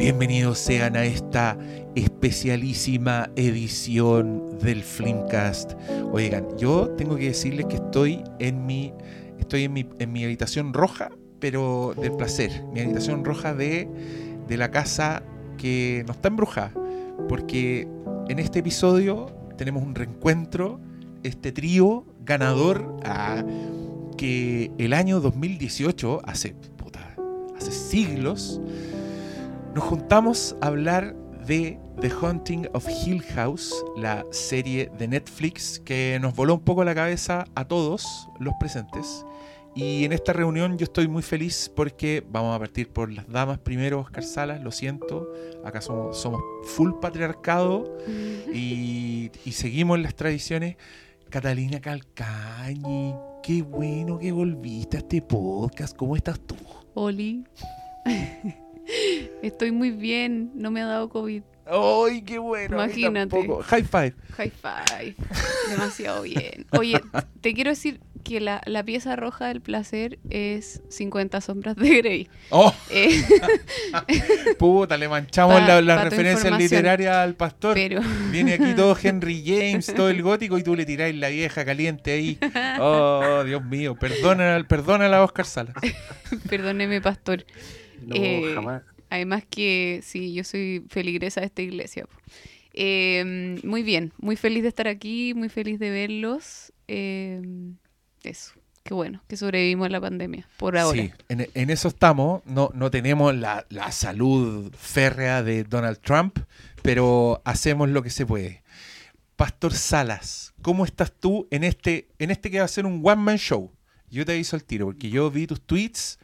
Bienvenidos sean a esta especialísima edición del Flimcast. Oigan, yo tengo que decirles que estoy en mi, estoy en mi, en mi habitación roja, pero del placer. Mi habitación roja de, de la casa que no está embrujada. Porque en este episodio tenemos un reencuentro, este trío ganador a que el año 2018, hace, puta, hace siglos, nos juntamos a hablar de The Haunting of Hill House, la serie de Netflix que nos voló un poco la cabeza a todos los presentes. Y en esta reunión yo estoy muy feliz porque vamos a partir por las damas primero, Oscar Salas, lo siento, acá somos, full patriarcado y, y seguimos las tradiciones. Catalina Calcañi, qué bueno que volviste a este podcast, ¿cómo estás tú? Oli. Estoy muy bien, no me ha dado COVID. ¡Ay, qué bueno! Imagínate. High five. High five. Demasiado bien. Oye, te quiero decir que la, la, pieza roja del placer es 50 sombras de Grey. ¡Oh! Eh, Puta, le manchamos pa, la, la referencia literaria al pastor. Pero... Viene aquí todo Henry James, todo el gótico, y tú le tiráis la vieja caliente ahí. ¡Oh, Dios mío! Perdona, perdónala a Oscar Salas. Perdóneme, pastor. No, Eh, jamás. Además que sí, yo soy feligresa de esta iglesia. Eh, muy bien, muy feliz de estar aquí, muy feliz de verlos. Eh, eso, qué bueno, que sobrevivimos a la pandemia, por ahora. Sí, en, en eso estamos. No, no tenemos la, la, salud férrea de Donald Trump, pero hacemos lo que se puede. Pastor Salas, ¿cómo estás tú en este, en este que va a ser un one-man show? Yo te aviso el tiro, porque yo vi tus tweets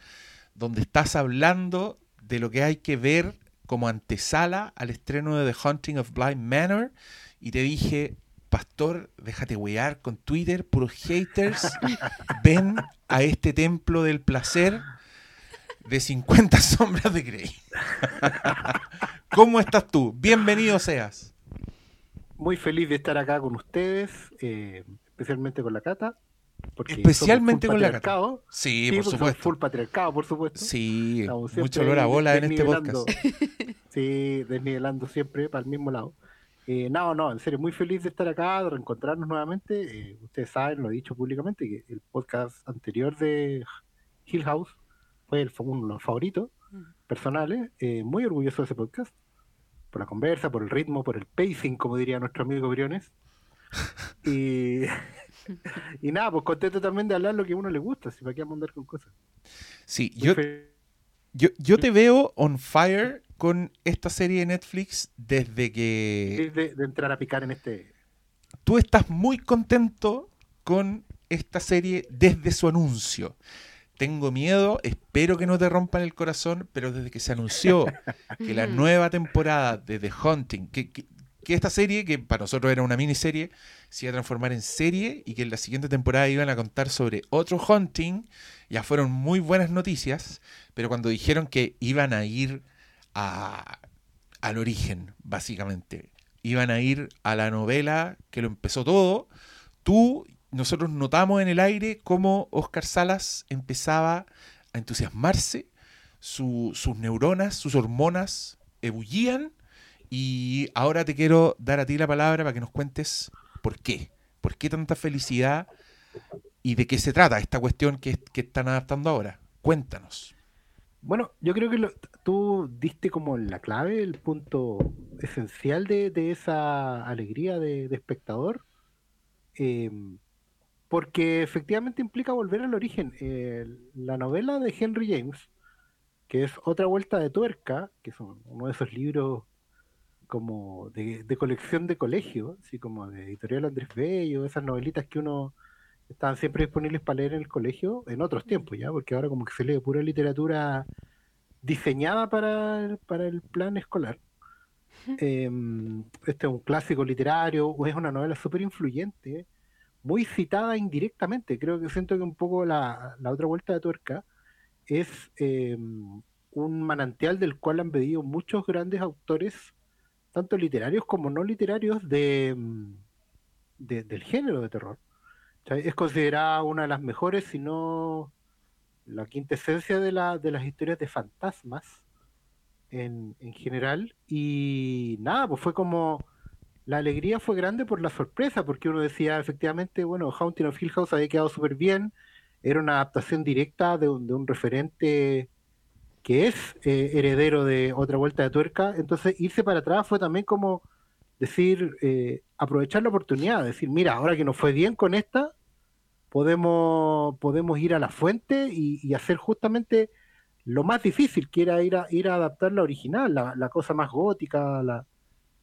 donde estás hablando de lo que hay que ver como antesala al estreno de The Haunting of Blind Manor y te dije, pastor, déjate wear con Twitter, puros haters, ven a este templo del placer de 50 sombras de Grey. ¿Cómo estás tú? Bienvenido seas. Muy feliz de estar acá con ustedes, eh, especialmente con la Cata. Porque Especialmente con la Cata. patriarcado. Sí, Sí, por supuesto. Full patriarcado, por supuesto. Sí, Estamos mucho olor a bola en este podcast. Sí, desnivelando siempre para el mismo lado. Eh, no, no, en serio, muy feliz de estar acá, de reencontrarnos nuevamente. Eh, ustedes saben, lo he dicho públicamente, que el podcast anterior de Hill House fue el, uno de los favoritos Mm. personales. Eh, muy orgulloso de ese podcast. Por la conversa, por el ritmo, por el pacing, como diría nuestro amigo Briones. Y, y nada, pues contento también de hablar lo que a uno le gusta, si para qué andar con cosas. Sí, yo, yo, yo te veo on fire con esta serie de Netflix desde que feliz de, de entrar a picar en este. tú estás muy contento con esta serie desde su anuncio. Tengo miedo, espero que no te rompan el corazón, pero desde que se anunció que la nueva temporada de The Hunting, que, que- que esta serie, que para nosotros era una miniserie, se iba a transformar en serie y que en la siguiente temporada iban a contar sobre otro Hunting, ya fueron muy buenas noticias, pero cuando dijeron que iban a ir a- al origen, básicamente, iban a ir a la novela que lo empezó todo, tú, nosotros notamos en el aire cómo Oscar Salas empezaba a entusiasmarse, su- sus neuronas, sus hormonas ebullían y ahora te quiero dar a ti la palabra para que nos cuentes por qué, por qué tanta felicidad y de qué se trata esta cuestión que, están adaptando ahora. Cuéntanos. Bueno, yo creo que lo- tú diste como la clave, el punto esencial de, esa alegría de, espectador, eh, porque efectivamente implica volver al origen. La novela de Henry James, que es otra vuelta de tuerca, que es un- uno de esos libros como de, de colección de colegio, así como de editorial Andrés Bello, esas novelitas que uno estaban siempre disponibles para leer en el colegio, en otros tiempos ya, porque ahora como que se lee pura literatura diseñada para, el- para el plan escolar. Em, este es un clásico literario, o es una novela súper influyente, muy citada indirectamente. Creo que siento que un poco la, la otra vuelta de tuerca es em, un manantial del cual han bebido muchos grandes autores, tanto literarios como no literarios, de, de- del género de terror. Es considerada una de las mejores, si no la quintesencia de, la, de las historias de fantasmas en, en general. Y nada, pues fue como la alegría fue grande por la sorpresa, porque uno decía, efectivamente, bueno, Haunting of Hill House había quedado súper bien, era una adaptación directa de un, de un referente que es eh, heredero de otra vuelta de tuerca, entonces irse para atrás fue también como decir, eh, aprovechar la oportunidad, decir, mira, ahora que nos fue bien con esta, podemos, podemos ir a la fuente y, y hacer justamente lo más difícil, que era ir a, ir a adaptar la original, la, la cosa más gótica, la,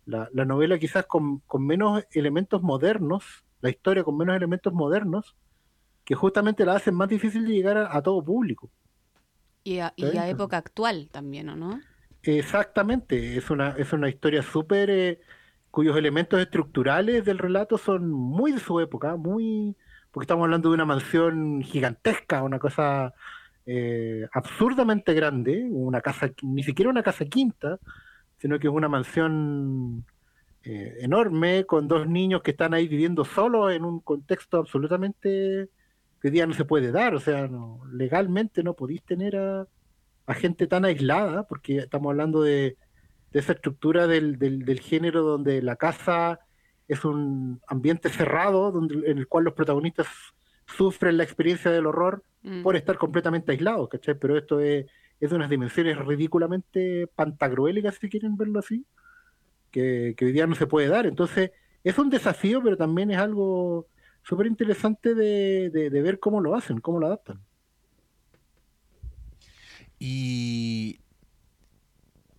la, la novela quizás con, con, menos elementos modernos, la historia con menos elementos modernos, que justamente la hacen más difícil de llegar a, a todo público. Y a, y a, época actual también, ¿o no? Exactamente, es una, es una historia súper... Eh, cuyos elementos estructurales del relato son muy de su época, muy... porque estamos hablando de una mansión gigantesca, una cosa eh, absurdamente grande, una casa, ni siquiera una casa quinta, sino que es una mansión eh, enorme con dos niños que están ahí viviendo solos en un contexto absolutamente hoy día no se puede dar, o sea, no, legalmente no podéis tener a, a, gente tan aislada, porque estamos hablando de, de esa estructura del, del, del, género donde la casa es un ambiente cerrado, donde, en el cual los protagonistas sufren la experiencia del horror mm. por estar completamente aislados, ¿cachai? Pero esto es, es de unas dimensiones ridículamente pantagruélicas, si quieren verlo así, que, que, hoy día no se puede dar. Entonces, es un desafío, pero también es algo súper interesante de, de, de, ver cómo lo hacen, cómo lo adaptan. Y,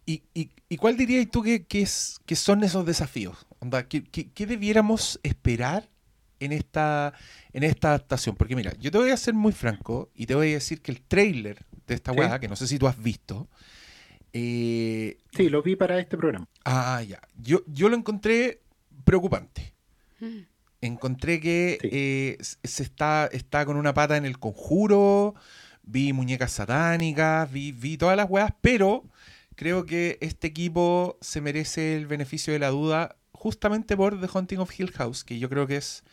y, y, y cuál dirías tú que, que, es, que son esos desafíos? Onda, ¿qué, qué, qué debiéramos esperar en esta, en esta adaptación? Porque mira, yo te voy a ser muy franco y te voy a decir que el trailer de esta sí. weá, que no sé si tú has visto. Eh, sí, lo vi para este programa. Ah, ya. Yo, yo lo encontré preocupante. Mm. Encontré que sí. eh, se está, está con una pata en el conjuro, vi muñecas satánicas, vi, vi todas las weas, pero creo que este equipo se merece el beneficio de la duda justamente por The Haunting of Hill House, que yo creo que es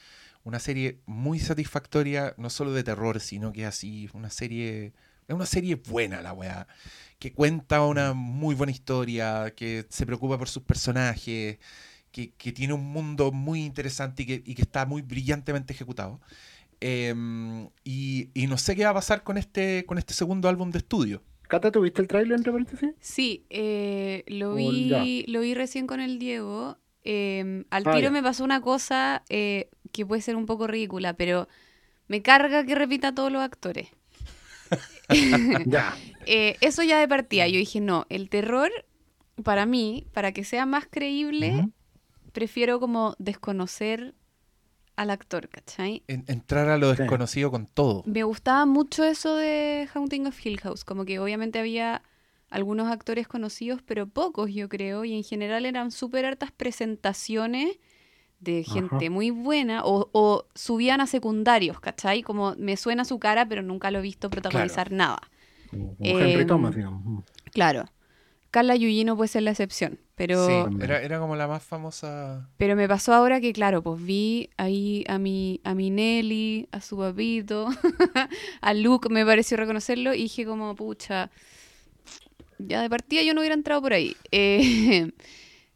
una serie muy satisfactoria, no solo de terror, sino que así, una serie es una serie buena la weá, que cuenta una muy buena historia, que se preocupa por sus personajes, que, que tiene un mundo muy interesante y que, y que está muy brillantemente ejecutado. Eh, y, y, no sé qué va a pasar con este, con este segundo álbum de estudio. Cata, ¿tuviste el tráiler entre paréntesis? Sí, eh, lo, vi, lo vi recién con el Diego. Eh, al tiro ah, me pasó una cosa eh, que puede ser un poco ridícula, pero me carga que repita todos los actores. ya. Eh, eso ya de partida. Yo dije, no, el terror, para mí, para que sea más creíble, uh -huh. Prefiero como desconocer al actor, ¿cachai? En, entrar a lo desconocido sí. con todo. Me gustaba mucho eso de Haunting of Hill House, como que obviamente había algunos actores conocidos, pero pocos yo creo, y en general eran súper hartas presentaciones de gente Ajá. muy buena o, o, subían a secundarios, ¿cachai? Como me suena su cara, pero nunca lo he visto protagonizar claro. nada. Como, como eh, Henry Thomas, digamos. Claro. Carla Yuyino puede ser la excepción, pero... Sí, era, era, como la más famosa... Pero me pasó ahora que, claro, pues vi ahí a mi, a mi Nelly, a su papito, a Luke, me pareció reconocerlo, y dije como, pucha, ya de partida yo no hubiera entrado por ahí. Eh,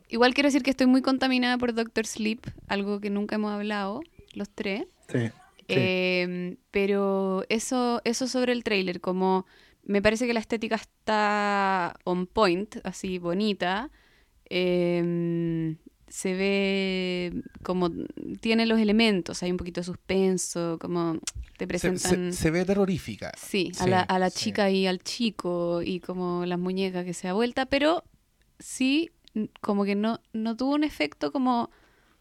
Igual quiero decir que estoy muy contaminada por Doctor Sleep, algo que nunca hemos hablado, los tres. Sí. sí. Eh, pero eso, eso sobre el trailer, como me parece que la estética está on point, así bonita. Eh, se ve como tiene los elementos, hay un poquito de suspenso, como te presentan... Se, se, se ve terrorífica. Sí, sí, a la, a la chica sí. y al chico y como las muñecas que se da vuelta, pero sí como que no, no tuvo un efecto como, no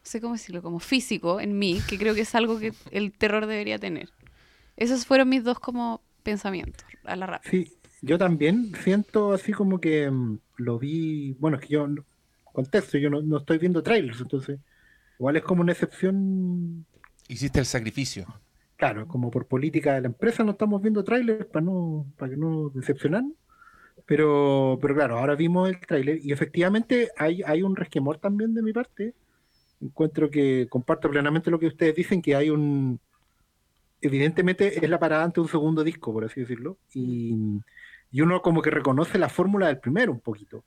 sé cómo decirlo, como físico en mí, que creo que es algo que el terror debería tener. Esos fueron mis dos como pensamientos a la rápida. Sí, yo también siento así como que um, lo vi, bueno, es que yo, contexto, yo no, no estoy viendo trailers, entonces igual es como una excepción. Hiciste el sacrificio. Claro, como por política de la empresa no estamos viendo trailers para no para que no decepcionarnos. Pero, pero claro, ahora vimos el tráiler y efectivamente hay, hay un resquemor también de mi parte. Encuentro que comparto plenamente lo que ustedes dicen, que hay un... Evidentemente es la parada ante un segundo disco, por así decirlo, y, y uno como que reconoce la fórmula del primero un poquito.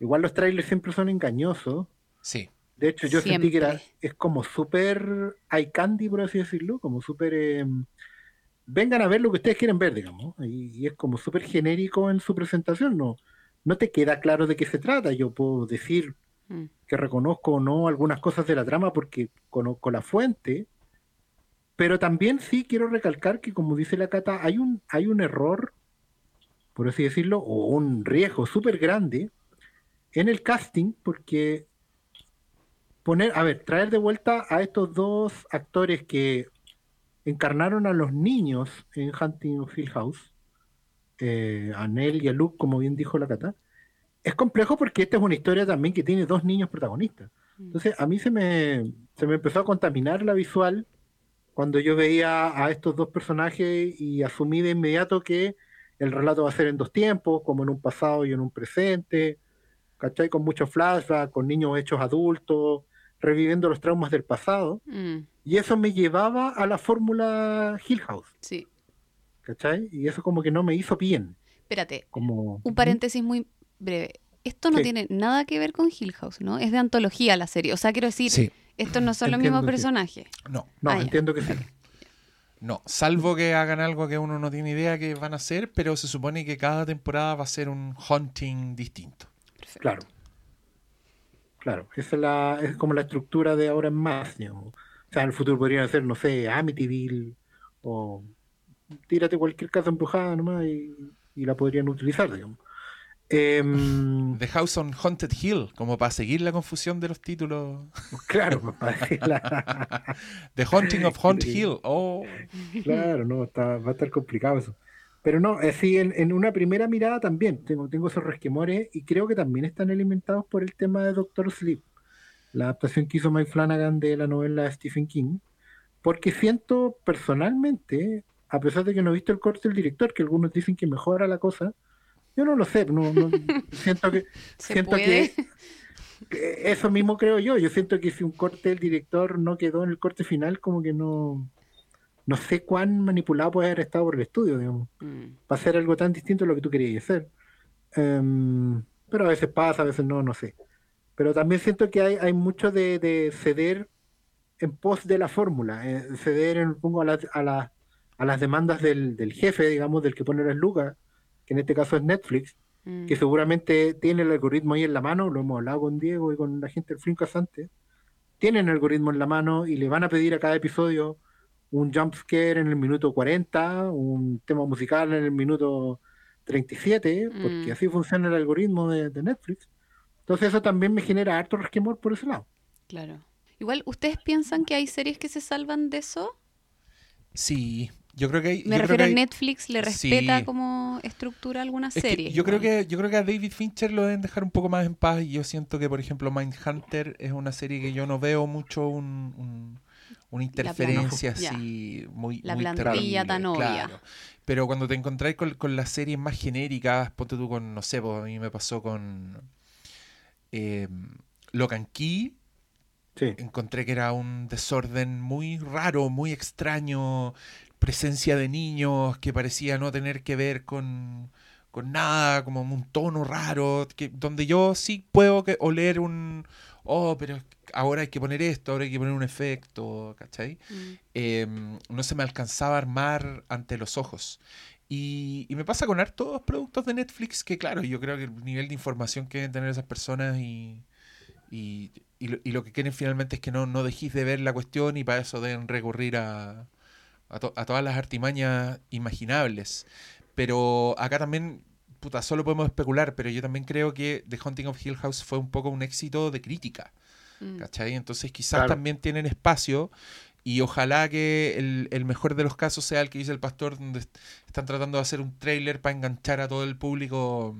Igual los trailers siempre son engañosos. Sí. De hecho, yo sentí que era, Siempre. es como súper eye candy, por así decirlo, como súper... eh, vengan a ver lo que ustedes quieren ver, digamos. Y, y es como súper genérico en su presentación, no, no te queda claro de qué se trata. Yo puedo decir Mm. que reconozco o no algunas cosas de la trama porque conozco la fuente, pero también sí quiero recalcar que, como dice la Cata, hay un, hay un error, por así decirlo, o un riesgo súper grande en el casting, porque poner, a ver, traer de vuelta a estos dos actores que encarnaron a los niños en Hunting of Hill House, eh, a Nell y a Luke, como bien dijo la Cata, es complejo porque esta es una historia también que tiene dos niños protagonistas. Entonces, a mí se me, se me empezó a contaminar la visual cuando yo veía a estos dos personajes y asumí de inmediato que el relato va a ser en dos tiempos, como en un pasado y en un presente, ¿cachai? Con muchos flashbacks, con niños hechos adultos, reviviendo los traumas del pasado. Mm, Y eso me llevaba a la fórmula Hill House, sí. ¿cachai? Y eso como que no me hizo bien. Espérate, Como... un paréntesis muy breve. Esto no Sí. tiene nada que ver con Hill House, ¿no? Es de antología la serie. O sea, quiero decir, Sí. estos no son los mismos que- personajes. No, No, Ah, ya. entiendo que sí. no. Salvo que hagan algo que uno no tiene idea que van a hacer, pero se supone que cada temporada va a ser un hunting distinto. Perfecto. Claro. Claro, esa es, la, es como la estructura de ahora en más. digamos. O sea, en el futuro podrían ser, no sé, Amityville o tírate cualquier casa embrujada nomás y, y la podrían utilizar, digamos. Em, The House on Haunted Hill, como para seguir la confusión de los títulos. claro, pues, decirla- The Haunting of Haunt Hill. Oh, claro, no, está, va a estar complicado eso. Pero no, así en, en una primera mirada también tengo, tengo esos resquemores y creo que también están alimentados por el tema de Doctor Sleep, la adaptación que hizo Mike Flanagan de la novela de Stephen King, porque siento personalmente, a pesar de que no he visto el corte del director, que algunos dicen que mejora la cosa, yo no lo sé, no, no- siento que ¿Se siento puede? que que eso mismo creo yo. Yo siento que si un corte del director no quedó en el corte final, como que no. No sé cuán manipulado puede haber estado por el estudio, digamos, Mm, para hacer algo tan distinto a lo que tú querías hacer. Em, pero a veces pasa, a veces no, no sé. Pero también siento que hay, hay mucho de, de ceder en pos de la fórmula, eh, ceder en, pongo a, las- a, a las demandas del, del jefe, digamos, del que pone las lucas, que en este caso es Netflix, mm. que seguramente tiene el algoritmo ahí en la mano, lo hemos hablado con Diego y con la gente del Flimcast antes, tienen el algoritmo en la mano y le van a pedir a cada episodio un jump scare en el minuto 40, un tema musical en el minuto 37, porque Mm. así funciona el algoritmo de, de Netflix. Entonces eso también me genera harto resquemor por ese lado. Claro. Igual, ¿ustedes piensan que hay series que se salvan de eso? sí. Yo creo que hay. Me refiero a hay- Netflix, ¿le respeta Sí. como estructura alguna Es que serie? yo creo que yo creo que a David Fincher lo deben dejar un poco más en paz y yo siento que por ejemplo Mindhunter es una serie que yo no veo mucho un, un- una interferencia Ya. así muy La muy plantilla terrible, tan obvia. claro. Pero cuando te encontráis con, con las series más genéricas, ponte tú con no sé, pues, a mí me pasó con eh, Locan Key, Sí. encontré que era un desorden muy raro, muy extraño, presencia de niños que parecía no tener que ver con, con nada, como un tono raro, que, donde yo sí puedo que, oler un, oh, pero ahora hay que poner esto, ahora hay que poner un efecto, ¿cachai? Mm. eh, no se me alcanzaba a armar ante los ojos. Y, y me pasa con hartos productos de Netflix que, claro, yo creo que el nivel de información que deben tener esas personas y, y, y lo, y lo que quieren finalmente es que no, no dejéis de ver la cuestión y para eso deben recurrir a, a, to- a todas las artimañas imaginables. Pero acá también, puta, solo podemos especular, pero yo también creo que The Haunting of Hill House fue un poco un éxito de crítica. Mm. ¿Cachai? Entonces quizás Claro. también tienen espacio y ojalá que el, el mejor de los casos sea el que dice el pastor, donde est- están tratando de hacer un trailer para enganchar a todo el público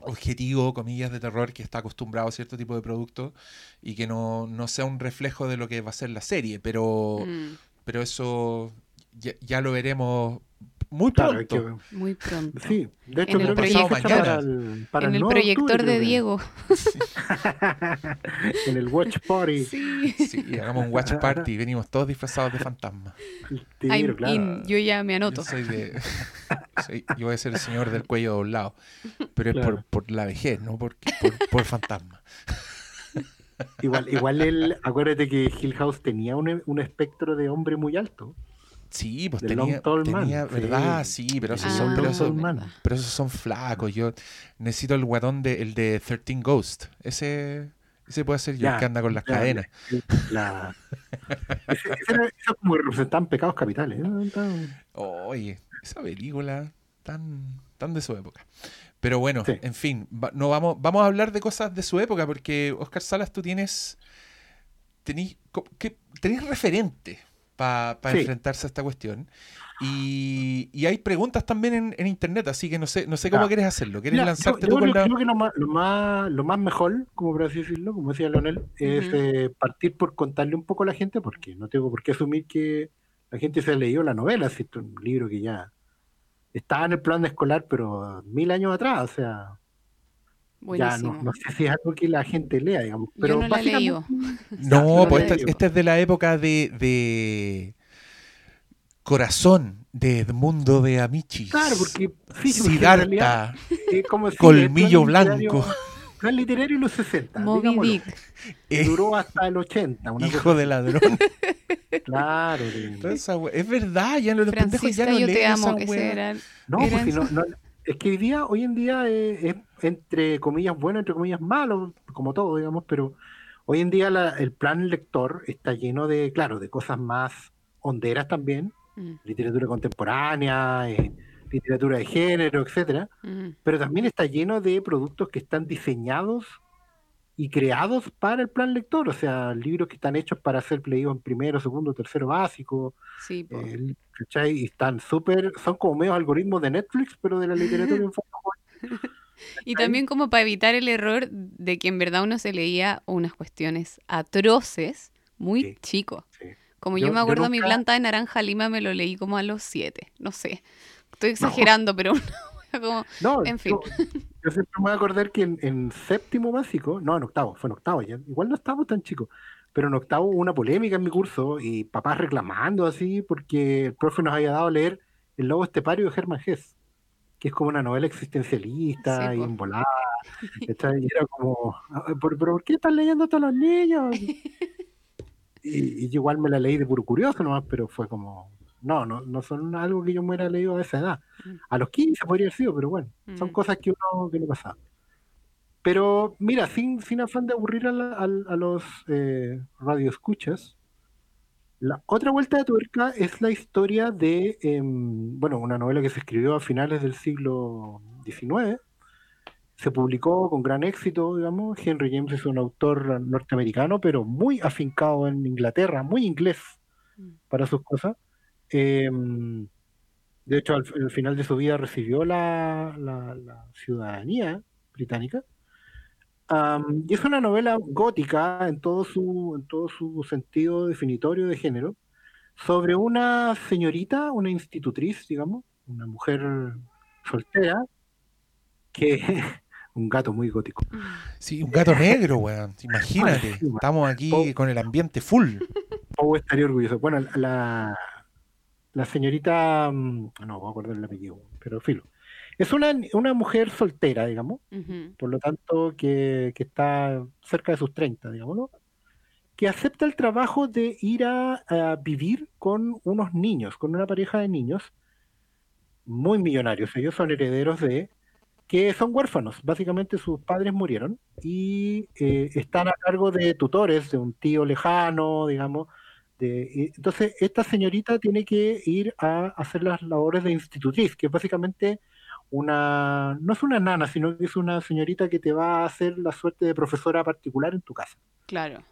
objetivo, comillas, de terror que está acostumbrado a cierto tipo de producto y que no, no sea un reflejo de lo que va a ser la serie, pero, Mm. pero eso ya, ya lo veremos muy Claro, pronto. que- Muy pronto. sí, de hecho En el creo que proyecto- está fecha mañana. para el, para en el 9 de proyector octubre, de. Diego. en el Watch Party. Sí. Sí, y hagamos un watch party, venimos todos disfrazados de fantasma. Tiro, claro. in. Yo ya me anoto. Yo soy de... Yo voy a ser el señor del cuello doblado. Pero es Claro. por, por la vejez, no porque, por, por fantasma. Igual, igual él, acuérdate que Hill House tenía un, un espectro de hombre muy alto. Sí, pues The tenía, tenía verdad, sí, pero esos Ah, son, pero esos, pero son flacos. Yo necesito el guatón de, el de 13 Ghost. Ese, ese puede ser yo, el Ya, que anda con las ya, cadenas. La... Ese, ese era- eso como que representaban pecados capitales. ¿no? Tan- Oye, esa película tan, tan de su época. Pero bueno, Sí. en fin, va- no vamos, vamos a hablar de cosas de su época, porque Oscar Salas, tú tienes. Tenís, co- ¿qué- tenés referente para Sí. enfrentarse a esta cuestión. Y, y hay preguntas también en, en internet, así que no sé, no sé cómo quieres hacerlo. ¿Quieres lanzarte yo, tú yo con creo, la.? creo que lo más, lo, más, lo más mejor, como por así decirlo, como decía Leonel, es eh, partir por contarle un poco a la gente, porque no tengo por qué asumir que la gente se ha leído la novela, si esto es un libro que ya estaba en el plan de escolar, pero mil años atrás, o sea, ya Buenísimo. no, no sé si es algo que la gente lea, digamos. Pero Yo no la he leído. básicamente- No, Ya, pues no esta, leí. esta es de la época de, de Corazón, de Edmundo de Amichis. Claro, porque realidad Siddhartha, es como decir, Colmillo Blanco. Plan literario en los 60, Moby que eh, duró hasta el 80. Una hijo cosa de ladrón. Claro. we- es verdad, ya los pendejos ya Francisca, no yo te amo. esa Ese era No, Era pues si no, no- es que hoy día, hoy en día es, es entre comillas bueno, entre comillas malo, como todo, digamos, pero hoy en día la- el plan lector está lleno de, claro, de cosas más honderas también, Mm, literatura contemporánea, eh, literatura de género, etcétera, mm. pero también está lleno de productos que están diseñados y creados para el plan lector, o sea, libros que están hechos para ser leídos en primero, segundo, tercero básico, Sí, el- ¿cachai? Y están súper, son como medios algoritmos de Netflix, pero de la literatura infantil. Y también como para evitar el error de que en verdad uno se leía unas cuestiones atroces muy Sí, chico. sí. Como Yo- yo, me yo acuerdo mi nunca- planta de naranja lima me lo leí como a los siete, no sé. Estoy exagerando, pero una como... No, En fin. Yo, yo siempre me voy a acordar que en, en séptimo básico, no, en octavo, fue en octavo ya, igual no estábamos tan chicos, pero en octavo hubo una polémica en mi curso y papás reclamando así porque el profe nos había dado a leer El lobo estepario de Hermann Hesse, que es como una novela existencialista Sí, y embolada. Y era como, "Ah, ¿pero, pero por qué están leyendo todos los niños? Y, y igual me la leí de puro curioso nomás, pero fue como, no, no, no son algo que yo me hubiera leído a esa edad. Mm. A los 15 podría haber sido, pero bueno, son Mm. cosas que uno que no pasaba. Pero mira, sin, sin afán de aburrir a, la- al- a los eh, radioescuchas, la otra vuelta de tuerca es la historia de, em, bueno, una novela que se escribió a finales del siglo XIX, se publicó con gran éxito, digamos. Henry James es un autor norteamericano, pero muy afincado en Inglaterra, muy inglés Mm. para sus cosas. Em, de hecho, al, al final de su vida recibió la, la- la ciudadanía británica. Am, y es una novela gótica en todo su, en todo su sentido definitorio de género, sobre una señorita, una institutriz, digamos, una mujer soltera, que un gato muy gótico. Sí, un gato negro, weón. Imagínate. Estamos aquí con el ambiente full. Pau estaría orgulloso. Bueno, la, la señorita, mm, no me acuerdo el apellido, pero filo. Es una, una mujer soltera, digamos, Ujú. por lo tanto, que, que está cerca de sus 30, digámoslo, que acepta el trabajo de ir a, a vivir con unos niños, con una pareja de niños muy millonarios. Ellos son herederos de, que son huérfanos. Básicamente sus padres murieron y eh, están a cargo de tutores, de un tío lejano, digamos. De, y entonces, esta señorita tiene que ir a hacer las labores de institutriz, que es básicamente una, no es una nana, sino que es una señorita que te va a hacer la suerte de profesora particular en tu casa. Claro.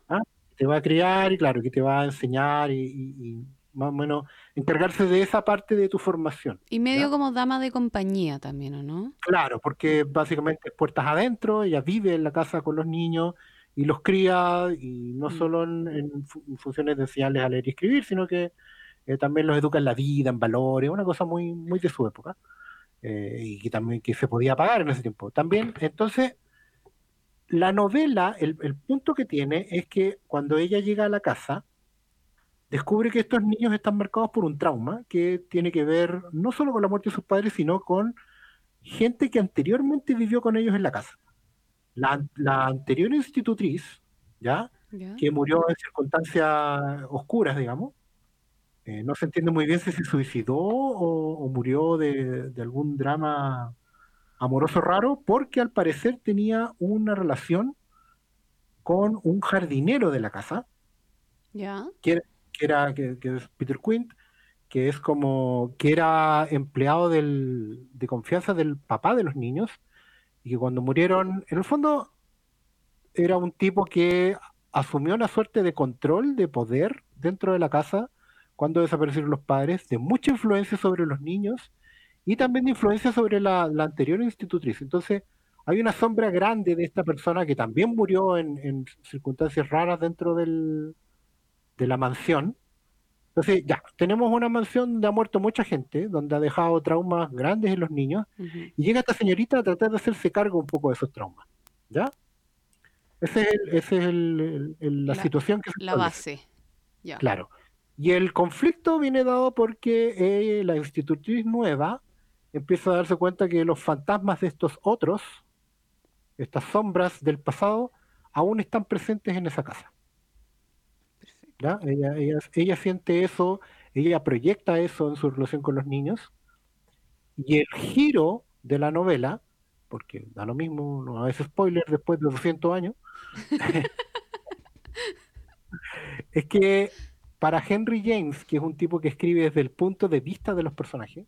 Te va a criar y claro, que te va a enseñar y, y- y más o menos encargarse de esa parte de tu formación. Y medio ¿Ya? como dama de compañía también, ¿o no? Claro, porque básicamente es puertas adentro, ella vive en la casa con los niños y los cría, y no Mm. solo en, en fu- en funciones de enseñarles a leer y escribir, sino que eh, también los educa en la vida, en valores, una cosa muy, muy de su época, eh, y que también que se podía pagar en ese tiempo. También, entonces, la novela, el, el punto que tiene es que cuando ella llega a la casa, descubre que estos niños están marcados por un trauma que tiene que ver no solo con la muerte de sus padres, sino con gente que anteriormente vivió con ellos en la casa. La, la anterior institutriz, ¿ya? ¿Ya? que murió en circunstancias oscuras, digamos. Eh, no se entiende muy bien si se suicidó o, o murió de, de algún drama amoroso raro, porque al parecer tenía una relación con un jardinero de la casa, ¿Ya? que era, que, era- que- que es Peter Quint, que es como que era empleado del- de confianza del papá de los niños, y que cuando murieron, en el fondo era un tipo que asumió una suerte de control, de poder dentro de la casa cuando desaparecieron los padres, de mucha influencia sobre los niños y también de influencia sobre la, anterior institutriz. Entonces, hay una sombra grande de esta persona que también murió en, en circunstancias raras dentro del, de la mansión. Entonces, ya, tenemos una mansión donde ha muerto mucha gente, donde ha dejado traumas grandes en los niños, y llega esta señorita a tratar de hacerse cargo un poco de esos traumas. ¿Ya? Esa es, el- ese es el- el- el- la, La- situación que se La establece. base. Ya. Claro. Y el conflicto viene dado porque eh, la institutriz nueva empieza a darse cuenta que los fantasmas de estos otros, estas sombras del pasado, aún están presentes en esa casa. Ella, ella, ella siente eso, ella proyecta eso en su relación con los niños. Y el giro de la novela, porque da lo mismo, no es spoiler después de 200 años, es que para Henry James, que es un tipo que escribe desde el punto de vista de los personajes,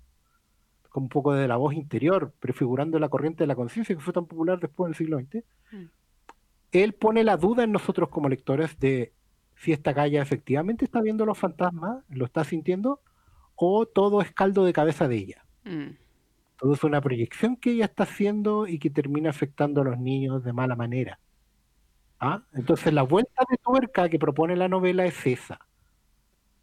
con un poco de la voz interior, prefigurando la corriente de la conciencia que fue tan popular después del siglo XX, Mm. él pone la duda en nosotros como lectores de si esta galla efectivamente está viendo los fantasmas, lo está sintiendo, o todo es caldo de cabeza de ella. Mm. Todo es una proyección que ella está haciendo y que termina afectando a los niños de mala manera. ¿Ah? Entonces la vuelta de tuerca que propone la novela es esa.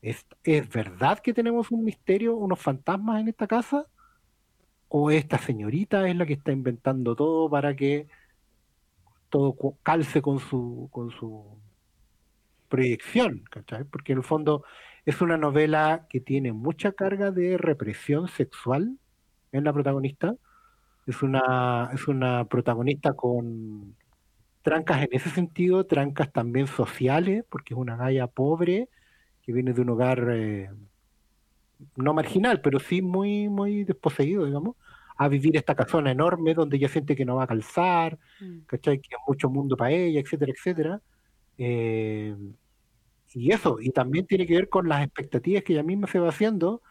¿Es, es verdad que tenemos un misterio, unos fantasmas en esta casa? ¿O esta señorita es la que está inventando todo para que todo calce con su, con su proyección? ¿cachai? Porque en el fondo es una novela que tiene mucha carga de represión sexual en la protagonista. Es una, es una protagonista con trancas en ese sentido, trancas también sociales, porque es una galla pobre que viene de un hogar eh, no marginal, pero sí muy, muy desposeído, digamos, a vivir esta casona enorme donde ella siente que no va a calzar, Mm. ¿cachai? Que es mucho mundo para ella, etcétera, etcétera. Eh, y eso, y también tiene que ver con las expectativas que ella misma se va haciendo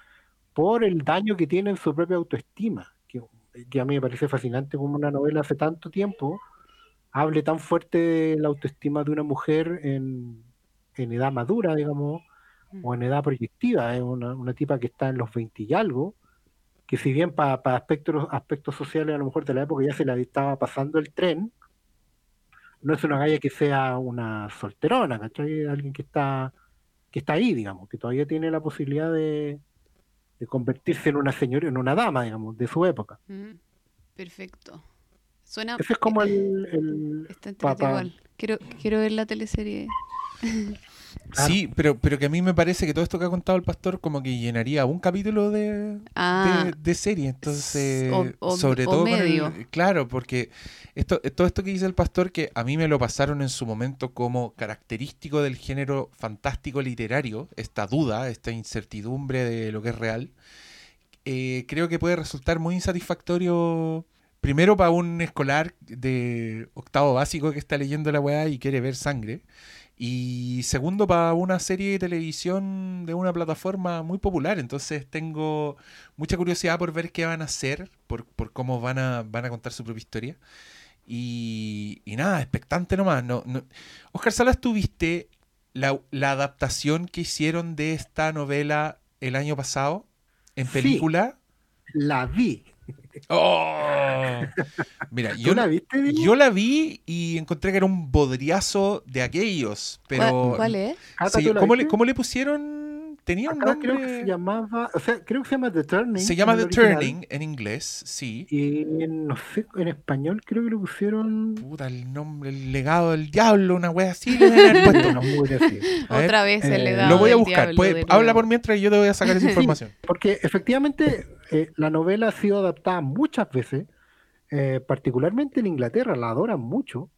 por el daño que tiene en su propia autoestima, que, que a mí me parece fascinante como una novela hace tanto tiempo hable tan fuerte de la autoestima de una mujer en, en edad madura, digamos, Mm. o en edad proyectiva, es una, una tipa que está en los 20 y algo, que si bien para aspectos, aspectos sociales a lo mejor de la época ya se le estaba pasando el tren, no es una galla que sea una solterona, ¿cachai? Es Alguien que está, que está ahí, digamos, que todavía tiene la posibilidad de, de convertirse en una señora, en una dama, digamos, de su época. Mm. Perfecto. Suena. Ese es como el, el- Está entrete pa- pa- igual. Quiero, quiero ver la teleserie. Claro. Sí, pero, pero que a mí me parece que todo esto que ha contado el pastor como que llenaría un capítulo de, Ah, de, de serie. Entonces, O- o- sobre o todo con el- medio. claro, porque esto, todo esto que dice el pastor, que a mí me lo pasaron en su momento como característico del género fantástico literario, esta duda, esta incertidumbre de lo que es real, eh, creo que puede resultar muy insatisfactorio. Primero para un escolar de octavo básico que está leyendo la weá y quiere ver sangre. Y segundo, para una serie de televisión de una plataforma muy popular. Entonces tengo mucha curiosidad por ver qué van a hacer, por, por cómo van a, van a contar su propia historia. Y, y nada, expectante nomás. No, no. Oscar Salas, ¿tuviste la, la adaptación que hicieron de esta novela el año pasado en Sí. película? la vi. ¡Oh! Mira, ¿Tú yo, la viste? Diego? yo la vi y encontré que era un bodriazo de aquellos, pero... ¿Cuál, cuál es? Cata, Sí, ¿tú la ¿cómo, le, viste? cómo le pusieron? Tenía un Acá nombre. creo que se llamaba, o sea, creo que se llama The Turning. Se en llama The original, Turning en inglés, sí. Y en- no sé, en español creo que le pusieron. Puta, el nombre, el legado del diablo, una wea así. puesto. No, ver, Otra vez el eh, legado Lo voy a buscar. diablo Puede- de habla por mientras y yo te voy a sacar esa información. Porque efectivamente eh, la novela ha sido adaptada muchas veces, eh, particularmente en Inglaterra, la adoran mucho.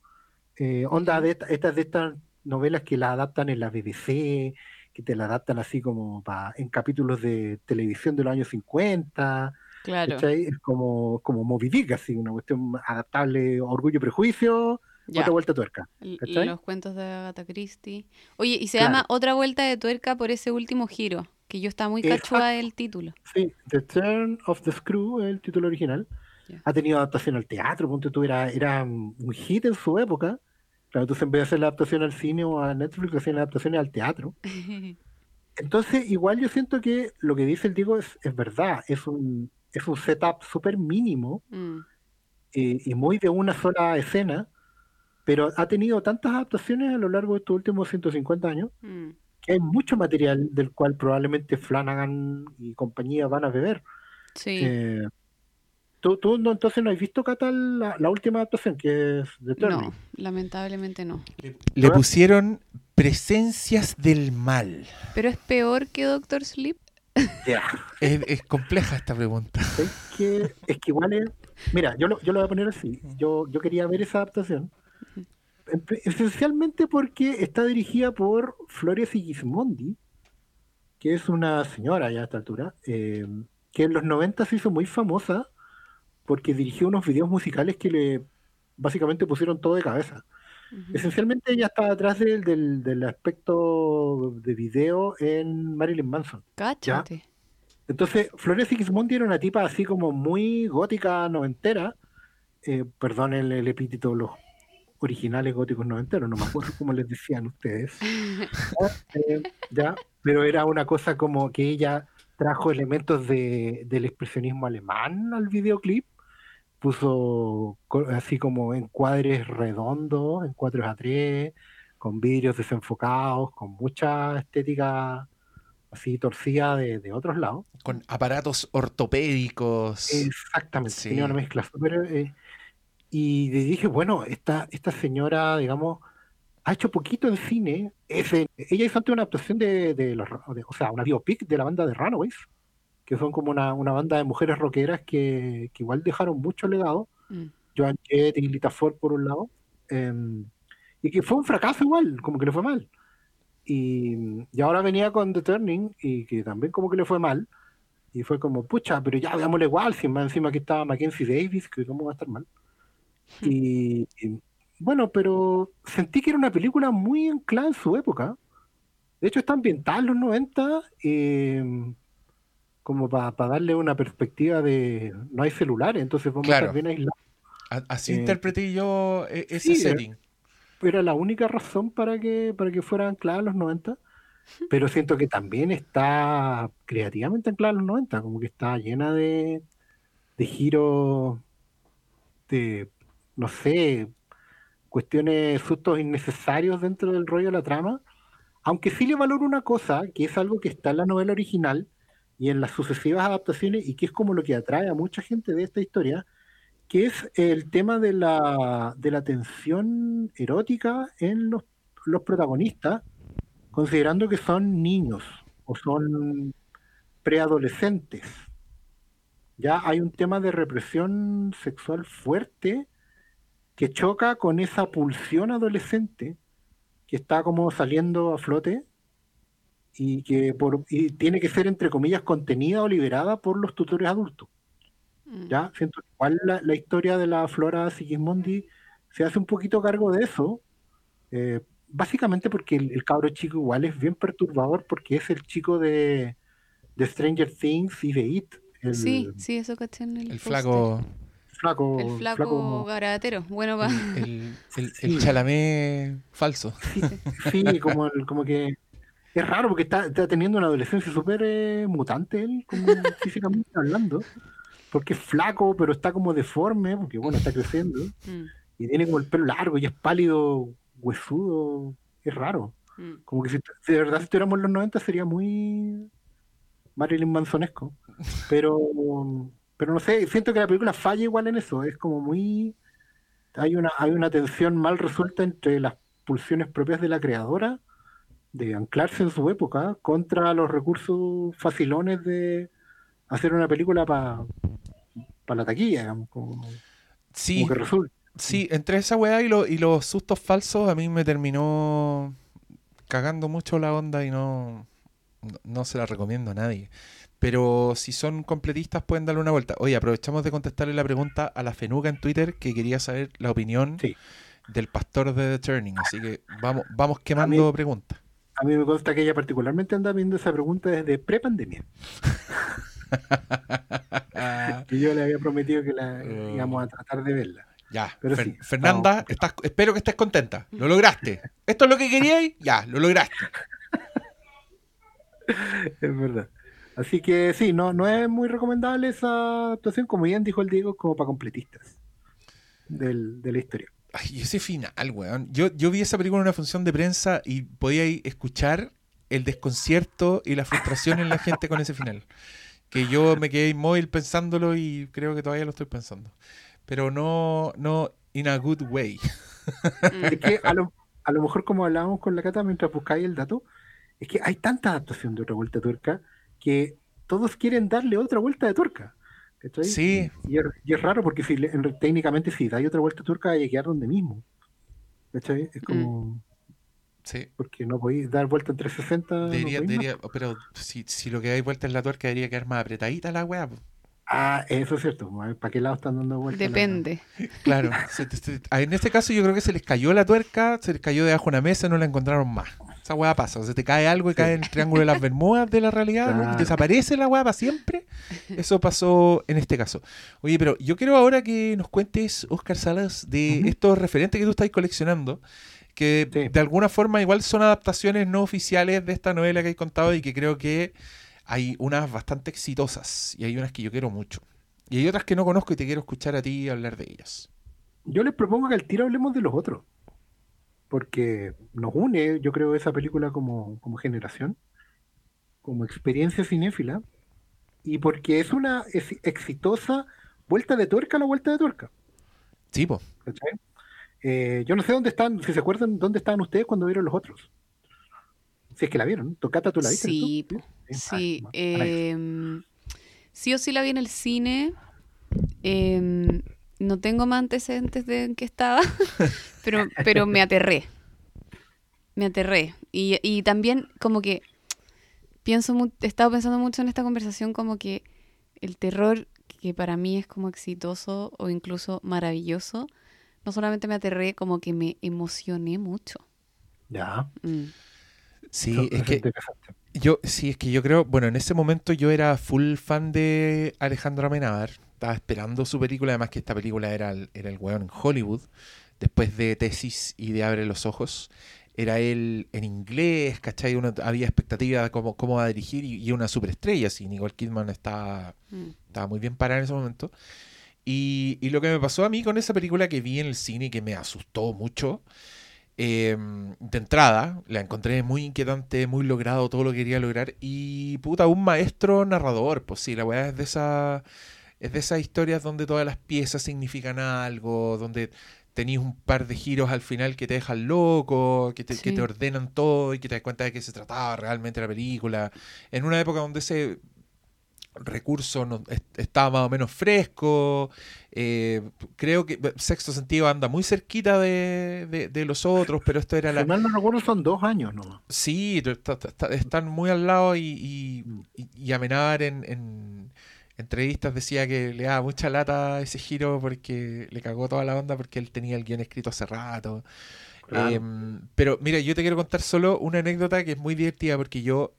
Eh, onda de esta- estas de estas novelas que la adaptan en la BBC, que te la adaptan así como pa- en capítulos de televisión de los años 50, Claro, ¿cachai? Es como, como Moby Dick, así, una cuestión adaptable, orgullo y prejuicio, ya. otra vuelta de tuerca. ¿cachai? Los cuentos de Agatha Christie. Oye, y se Claro. llama Otra vuelta de tuerca por ese último giro, que yo estaba muy cachua del título. Sí, The Turn of the Screw, el título original. Ha tenido adaptación al teatro, ponte tú, era, era un hit en su época. Claro, entonces en vez de hacer la adaptación al cine o a Netflix, hacían la adaptación al teatro. Entonces, igual yo siento que lo que dice el Diego es, es verdad, es un, es un setup súper mínimo Mm, eh, y muy de una sola escena, pero ha tenido tantas adaptaciones a lo largo de estos últimos 150 años mm. que hay mucho material del cual probablemente Flanagan y compañía van a beber. Sí, Eh, ¿tú, tú no, entonces no has visto, Cata, la, la última adaptación, que es The Turning? no, lamentablemente no. Le pusieron presencias del mal. Pero es peor que Doctor Sleep. Es, es compleja esta pregunta. es que, es que igual es... Mira, yo lo, yo lo voy a poner así. Yo, yo quería ver esa adaptación. Esencialmente porque está dirigida por Floria Sigismondi, que es una señora ya a esta altura, eh, que en los 90 se hizo muy famosa porque dirigió unos videos musicales que le básicamente pusieron todo de cabeza. Esencialmente ella estaba atrás del, del, del aspecto de video en Marilyn Manson. Cáchate. Entonces, Floria Sigismondi era una tipa así como muy gótica noventera. Eh, perdón el, el epíteto, los originales góticos noventeros, no me acuerdo cómo les decían ustedes. Eh, ya, pero era una cosa como que ella trajo elementos de, del expresionismo alemán al videoclip, puso así como encuadres redondos, en 4 a 3, con vidrios desenfocados, con mucha estética así torcida de, de otros lados. Con aparatos ortopédicos. Exactamente, Sí. tenía una mezcla eh, y le dije, bueno, esta, esta señora, digamos, ha hecho poquito en cine. Es ella hizo antes una adaptación de, de los, de- o sea, una biopic de la banda de Runaways, que son como una, una banda de mujeres rockeras que, que igual dejaron mucho legado. Mm. Joan Jett y Lita Ford por un lado. em, y que fue un fracaso igual, como que le fue mal. Y, y ahora venía con The Turning y que también como que le fue mal. Y fue como, pucha, pero ya veámosle igual, si más encima aquí estaba Mackenzie Davis, que cómo va a estar mal. Y, y, bueno, pero sentí que era una película muy anclada en su época. De hecho, está ambientada en los 90, eh, como para darle una perspectiva de no hay celulares, entonces vamos a Claro. estar bien aislados. A- Así eh, interpreté yo e- ese sí, setting. Era la única razón para que, para que fuera anclada en los 90. Pero siento que también está creativamente anclada en los 90, como que está llena de, de giros, de, no sé, cuestiones, sustos innecesarios dentro del rollo de la trama. Aunque sí le valoro una cosa, que es algo que está en la novela original y en las sucesivas adaptaciones, y que es como lo que atrae a mucha gente de esta historia, que es el tema de la, de la tensión erótica en los, los protagonistas, considerando que son niños o son preadolescentes. Ya hay un tema de represión sexual fuerte que choca con esa pulsión adolescente que está como saliendo a flote y que por, y tiene que ser, entre comillas, contenida o liberada por los tutores adultos. Mm. ¿ya? Siento que igual la, la historia de la Flora Sigismondi se hace un poquito cargo de eso, eh, básicamente porque el, el cabro chico igual es bien perturbador porque es el chico de, de Stranger Things y de It, el Sí, sí, eso caché en el El flaco. flaco, El flaco, flaco- garatero. Bueno, va. El, el, el- Sí. el chalamé falso. sí, como, el- como que es raro porque está, está teniendo una adolescencia súper eh, mutante él, como físicamente hablando, porque es flaco, pero está como deforme, porque bueno, está creciendo. Mm. y tiene como el pelo largo y es pálido, huesudo, es raro. Mm. Como que si, si de verdad si estuviéramos en los 90 sería muy Marilyn Mansonesco. Pero, pero no sé, siento que la película falla igual en eso. Es como muy. Hay una, hay una tensión mal resuelta entre las pulsiones propias de la creadora de anclarse en su época contra los recursos facilones de hacer una película para la taquilla, digamos, como, Sí, como que resulta. sí, entre esa weá y, lo- y los sustos falsos a mí me terminó cagando mucho la onda y no, no, no se la recomiendo a nadie. Pero si son completistas pueden darle una vuelta. Oye, aprovechamos de contestarle la pregunta a la Fenuca en Twitter que quería saber la opinión Sí. del pastor de The Turning. Así que vamos, vamos quemando preguntas. A mí me consta que ella particularmente anda viendo esa pregunta desde pre-pandemia. Y yo le había prometido que la Oh. íbamos a tratar de verla. Ya, Pero Fer- sí, Fernanda, estás, espero que estés contenta. Lo lograste. ¿Esto es lo que queríais? Ya, lo lograste. Es verdad. Así que sí, no, no es muy recomendable esa actuación, como bien dijo el Diego, como para completistas del, de la historia. Ay, ese final, weón. Yo, yo vi esa película en una función de prensa y podía escuchar el desconcierto y la frustración en la gente con ese final. Que yo me quedé inmóvil pensándolo y creo que todavía lo estoy pensando. Pero no, no in a good way. Es que a lo, a lo mejor, como hablábamos con la Cata mientras buscáis el dato, es que hay tanta adaptación de otra vuelta de tuerca que todos quieren darle otra vuelta de tuerca. ¿Cachai? Sí. Y es, y es raro porque si le- en- técnicamente si dais otra vuelta de tuerca hay que quedar donde mismo. ¿Cachai? Es como. Sí. Porque no podéis dar vuelta en 360. no Debería, pero si, si lo que hay vuelta en la tuerca debería quedar más apretadita la weá. Ah, eso es cierto. ¿Para qué lado están dando vuelta? la- Depende. Claro. se- se- en este caso yo creo que se les cayó la tuerca, se les cayó debajo de una mesa y no la encontraron más. Esa weá pasa. O sea, te cae algo y Sí. cae en el triángulo de las Bermudas de la realidad Claro. desaparece la weá para siempre. Eso pasó en este caso. Oye, pero yo quiero ahora que nos cuentes, Oscar Salas, de estos referentes que tú estás coleccionando, que Sí. de alguna forma igual son adaptaciones no oficiales de esta novela que hay contado y que creo que hay unas bastante exitosas y hay unas que yo quiero mucho. Y hay otras que no conozco y te quiero escuchar a ti hablar de ellas. Yo les propongo que al tiro hablemos de los otros. Porque nos une, yo creo, esa película como, como generación, como experiencia cinéfila, y porque es una ex- exitosa vuelta de tuerca a la vuelta de tuerca. Sí. Eh, yo no sé dónde están, si se acuerdan, dónde estaban ustedes cuando vieron los otros. Si es que la vieron, Tocata, ¿tú la viste? Sí, tú? Sí. Sí, Ah, maravilloso. em, sí o sí la vi en el cine. Em, no tengo más antecedentes de en qué estaba, pero, pero me aterré. Me aterré. Y, y también como que pienso, mu- he estado pensando mucho en esta conversación como que el terror, que para mí es como exitoso o incluso maravilloso, no solamente me aterré, como que me emocioné mucho. Ya. Mm. Sí, es que interesante. Yo, sí, es que yo creo, bueno, en ese momento yo era full fan de Alejandro Amenábar. Estaba esperando su película, además que esta película era el, era el weón en Hollywood. Después de Tesis y de Abre los Ojos, era él en inglés, ¿cachai? Uno, había expectativa de cómo, cómo va a dirigir y, y una superestrella, sí. Nicole Kidman estaba, Mm. estaba muy bien parada en ese momento. Y, y lo que me pasó a mí con esa película que vi en el cine y que me asustó mucho, eh, de entrada, la encontré muy inquietante, muy logrado todo lo que quería lograr. Y puta, un maestro narrador, pues sí, la weá es de esa. Es de esas historias donde todas las piezas significan algo, donde tenéis un par de giros al final que te dejan loco, que te, que te ordenan todo y que te das cuenta de que se trataba realmente la película. En una época donde ese recurso no- est- estaba más o menos fresco. eh, creo que Sexto Sentido anda muy cerquita de, de- de los otros, pero esto era Si la... mal no recuerdo, son dos años nomás. Sí, está- está- está- están muy al lado y, y, Mm. y- Amenábar en, en entrevistas decía que le daba mucha lata ese giro porque le cagó toda la onda porque él tenía el guion escrito hace rato. Claro. Em, pero mira, yo te quiero contar solo una anécdota que es muy divertida porque yo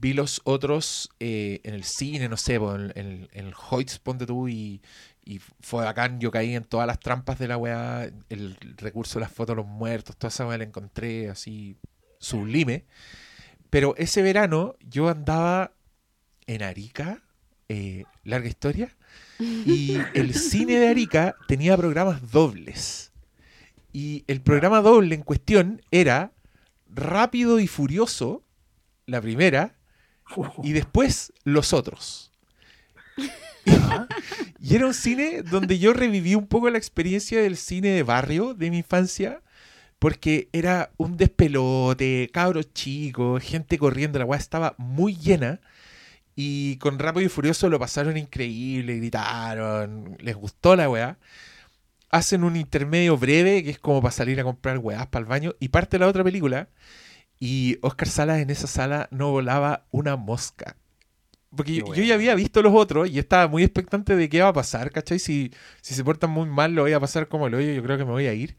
vi los otros eh, en el cine, no sé, en- en el Hoyts, ponte tú, y, y fue bacán. Yo caí en todas las trampas de la weá, el recurso de las fotos de los muertos, toda esa weá la encontré así sublime. Pero ese verano yo andaba en Arica, eh, larga historia, y el cine de Arica tenía programas dobles. Y el programa doble en cuestión era Rápido y Furioso, la primera, y después Los Otros. y era un cine donde yo reviví un poco la experiencia del cine de barrio de mi infancia, porque era un despelote, cabros chicos, gente corriendo, la weá estaba muy llena. Y con Rápido y Furioso lo pasaron increíble, gritaron, les gustó la weá. Hacen un intermedio breve, que es como para salir a comprar weás para el baño, y parte la otra película. Y Oscar Salas en esa sala no volaba una mosca. Porque yo, yo ya había visto los otros y estaba muy expectante de qué va a pasar, ¿cachai? Si, si se portan muy mal, lo voy a pasar como el hoyo, yo creo que me voy a ir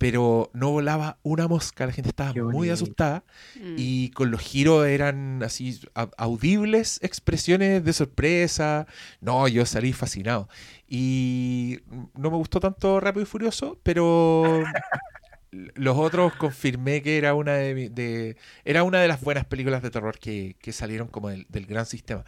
pero no volaba una mosca, la gente estaba muy asustada Mm. y con los giros eran así audibles expresiones de sorpresa. No, yo salí fascinado. Y no me gustó tanto Rápido y Furioso, pero los otros confirmé que era una de, de- era una de las buenas películas de terror que, que salieron como del, del gran sistema.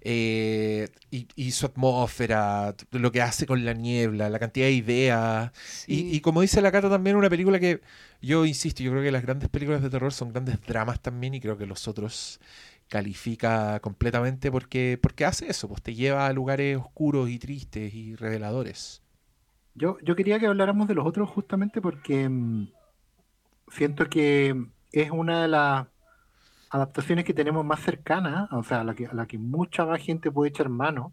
Eh, y, y su atmósfera, lo que hace con la niebla, la cantidad de ideas. Y como dice la Cata también, una película que yo insisto, yo creo que las grandes películas de terror son grandes dramas también y creo que los otros califica completamente porque, porque hace eso, pues te lleva a lugares oscuros y tristes y reveladores. Yo, yo quería que habláramos de los otros justamente porque mm, siento que es una de las adaptaciones que tenemos más cercanas, o sea, a la que, a la que mucha más gente puede echar mano,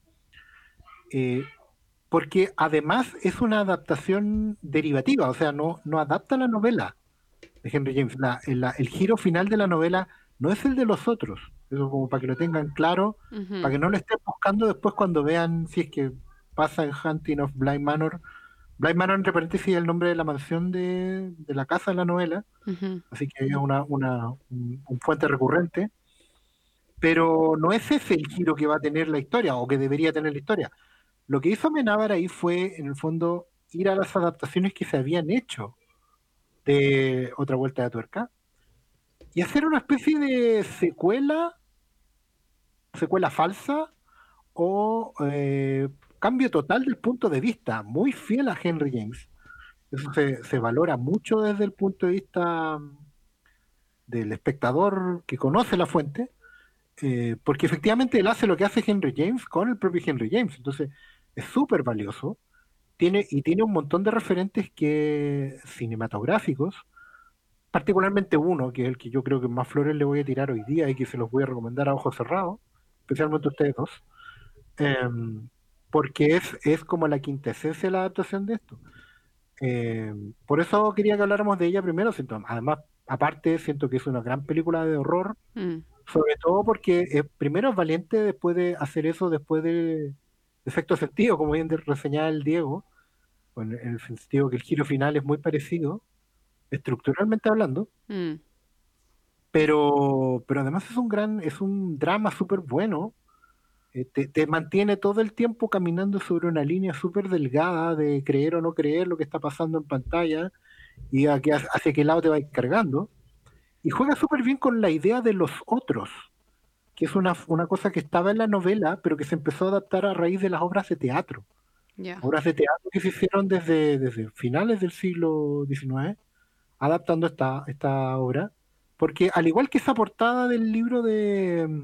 eh, porque además es una adaptación derivativa, o sea, no, no adapta la novela de Henry James. La- la- el giro final de la novela no es el de los otros, eso como para que lo tengan claro Ujú. para que no lo estén buscando después cuando vean si es que pasa en Hunting of Blind Manor. Blind Manor, entre paréntesis, es el nombre de la mansión de, de la casa de la novela, así que es una, una un, un fuente recurrente. Pero no es ese el giro que va a tener la historia o que debería tener la historia. Lo que hizo Amenábar ahí fue, en el fondo, ir a las adaptaciones que se habían hecho de Otra Vuelta de Tuerca y hacer una especie de secuela, secuela falsa o eh, cambio total del punto de vista, muy fiel a Henry James. Eso se, se valora mucho desde el punto de vista mm, del espectador que conoce la fuente, eh, porque efectivamente él hace lo que hace Henry James con el propio Henry James, entonces es súper valioso. Tiene, y tiene un montón de referentes que cinematográficos, particularmente uno, que es el que yo creo que más flores le voy a tirar hoy día y que se los voy a recomendar a ojos cerrados, especialmente a ustedes dos, em, porque es, es como la quintesencia de la adaptación de esto. Em, por eso quería que habláramos de ella primero, siento- además, aparte, siento que es una gran película de horror, Mm. sobre todo porque eh, primero es valiente después de hacer eso después de, de efecto sentido, como bien reseñaba el Diego, en el sentido que el giro final es muy parecido, estructuralmente hablando, Mm. pero, pero además es un gran, es un drama súper bueno. Eh, te, te mantiene todo el tiempo caminando sobre una línea súper delgada de creer o no creer lo que está pasando en pantalla y a hacia qué lado te va cargando. Y juega súper bien con la idea de los otros, que es una, una cosa que estaba en la novela, pero que se empezó a adaptar a raíz de las obras de teatro. Obras de teatro que se hicieron desde, desde finales del siglo XIX, adaptando esta, esta obra. Porque al igual que esa portada del libro de,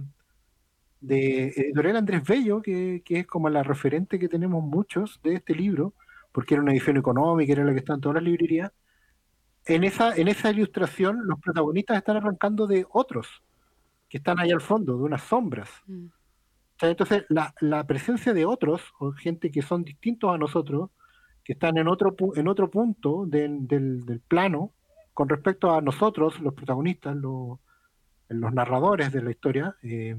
de Editorial Andrés Bello, que, que es como la referente que tenemos muchos de este libro, porque era una edición económica, era la que está en todas las librerías, en esa, en esa ilustración los protagonistas están arrancando de otros, que están ahí al fondo, de unas sombras. Mm. Entonces, la, la presencia de otros, o gente que son distintos a nosotros, que están en otro, en otro punto del, del- del plano, con respecto a nosotros, los protagonistas, los, los narradores de la historia, eh,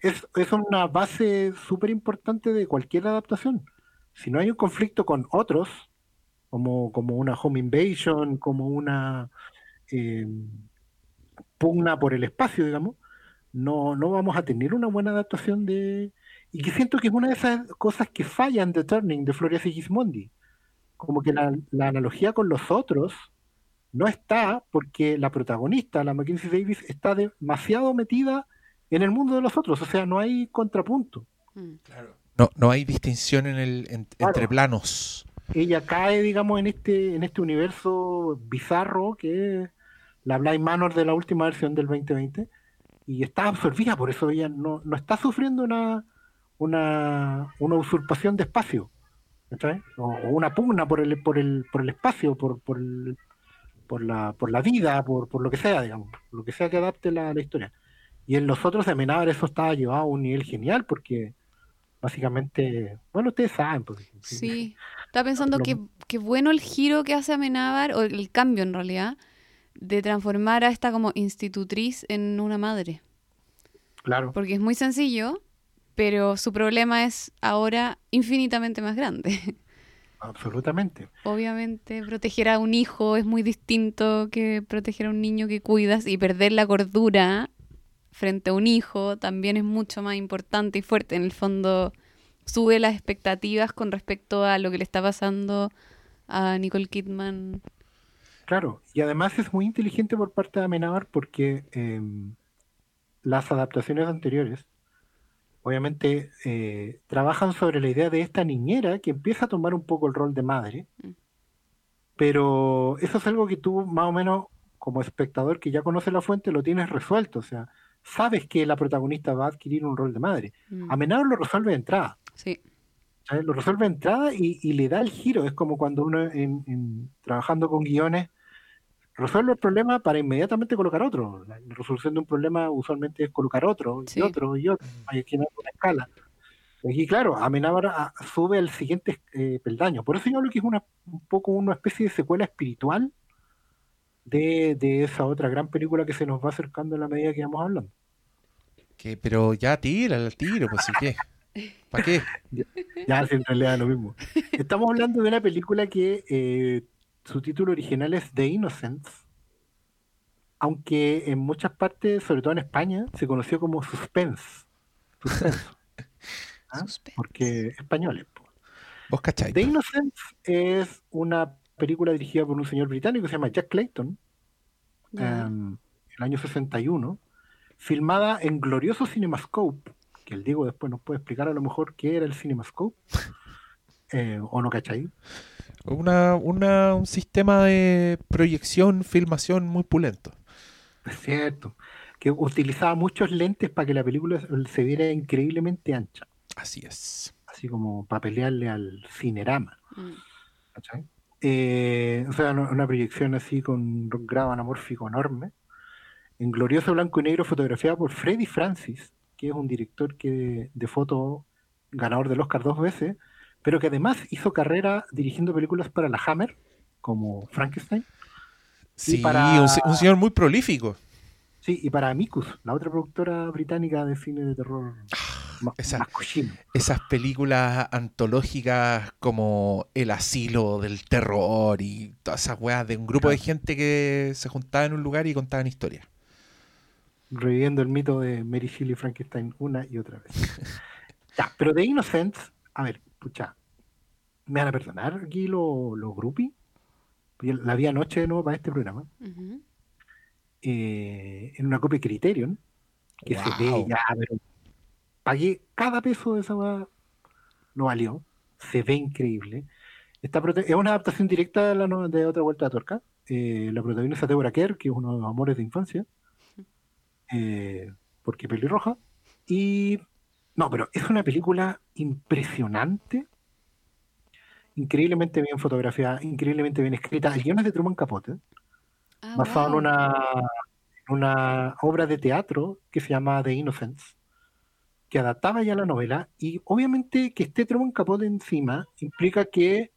es, es una base súper importante de cualquier adaptación. Si no hay un conflicto con otros, como, como una home invasion, como una eh, pugna por el espacio, digamos, no, no vamos a tener una buena adaptación de... Y que siento que es una de esas cosas que fallan de Turning, de Flores y Gismondi. Como que la, la analogía con los otros no está porque la protagonista, la Mackenzie Davis, está demasiado metida en el mundo de los otros. O sea, no hay contrapunto. Mm. No, no hay distinción en el, en- Claro. entre planos. Ella cae, digamos, en este, en este universo bizarro que es la Blind Manor de la última versión del 2020, y está absorbida, por eso ella no, no está sufriendo una, una, una usurpación de espacio, ¿cachai? O, o una pugna por el, por el, por el espacio, por, por, el- por, la, por la vida, por, por lo que sea, digamos, lo que sea que adapte la, la historia. Y en los otros de Amenábar eso estaba llevado a un nivel genial, porque básicamente, bueno, ustedes saben, pues, Sí, estaba pensando Lo- que, que bueno el giro que hace Amenábar, o el cambio en realidad, de transformar a esta como institutriz en una madre. claro. Porque es muy sencillo, pero su problema es ahora infinitamente más grande. Absolutamente. Obviamente, proteger a un hijo es muy distinto que proteger a un niño que cuidas y perder la cordura frente a un hijo también es mucho más importante y fuerte. En el fondo, sube las expectativas con respecto a lo que le está pasando a Nicole Kidman. Claro, y además es muy inteligente por parte de Amenábar porque em, las adaptaciones anteriores, obviamente, eh, trabajan sobre la idea de esta niñera que empieza a tomar un poco el rol de madre, Mm. pero eso es algo que tú más o menos como espectador que ya conoce la fuente lo tienes resuelto, o sea, sabes que la protagonista va a adquirir un rol de madre. Mm, Amenábar lo resuelve de entrada. Sí, ¿sabes? Lo resuelve de entrada y, y le da el giro. Es como cuando uno en, en- trabajando con guiones resuelve el problema para inmediatamente colocar otro. La, la resolución de un problema usualmente es colocar otro Sí. y otro y otro. Hay que ir a una escala. Y claro, Amenábar ah, sube al siguiente eh, peldaño. Por eso yo hablo que es una, un poco una especie de secuela espiritual de, de esa otra gran película que se nos va acercando a la medida que vamos hablando. Que, pero ya tira el tiro, pues sí que. ¿Para qué? Ya, si en realidad es lo mismo. Estamos hablando de una película que eh, su título original es The Innocents, aunque en muchas partes, sobre todo en España, se conoció como Suspense. ¿ah? Suspense. porque españoles. po. ¿Vos cacháis? The Innocents es una película dirigida por un señor británico que se llama Jack Clayton, Ya. em, en el año 61, filmada en glorioso CinemaScope, que el Diego después nos puede explicar a lo mejor qué era el CinemaScope, eh, o no, ¿cachai? Una, una, un sistema de proyección, filmación muy pulento. Es cierto, que utilizaba muchos lentes para que la película se viera increíblemente ancha, Así es. así como para pelearle al cinerama, Mm. ¿cachai? Eh, o sea, una proyección así con un grado anamórfico enorme, en glorioso blanco y negro, fotografiada por Freddy Francis, que es un director que, de foto ganador del Oscar dos veces, pero que además hizo carrera dirigiendo películas para la Hammer, como Frankenstein, Sí, para- un, un señor muy prolífico. sí, y para Amicus, la otra productora británica de cine de terror ma- esa- más cochino. Esas películas antológicas como El asilo del terror y todas esas weas de un grupo de gente que se juntaba en un lugar y contaban historias. reviviendo el mito de Mary Shelley y Frankenstein una y otra vez. ya, pero de Innocents, a ver, pucha, ¿me van a perdonar aquí los los groupies? La vi anoche de nuevo para este programa, eh, en una copia Criterion, que se ve ya, pero pagué cada peso de esa weá, lo valió, se ve increíble. Es una adaptación directa de, la no- de otra vuelta de tuerca. Eh, la protagoniza Deborah Kerr, que es uno de los amores de infancia, eh, porque pelirroja. Y no, pero es una película impresionante, increíblemente bien fotografiada, increíblemente bien escrita. El guion es de Truman Capote, Ah, basado en una, en una obra de teatro que se llama The Innocents, que adaptaba ya la novela. Y obviamente que esté Truman Capote encima implica que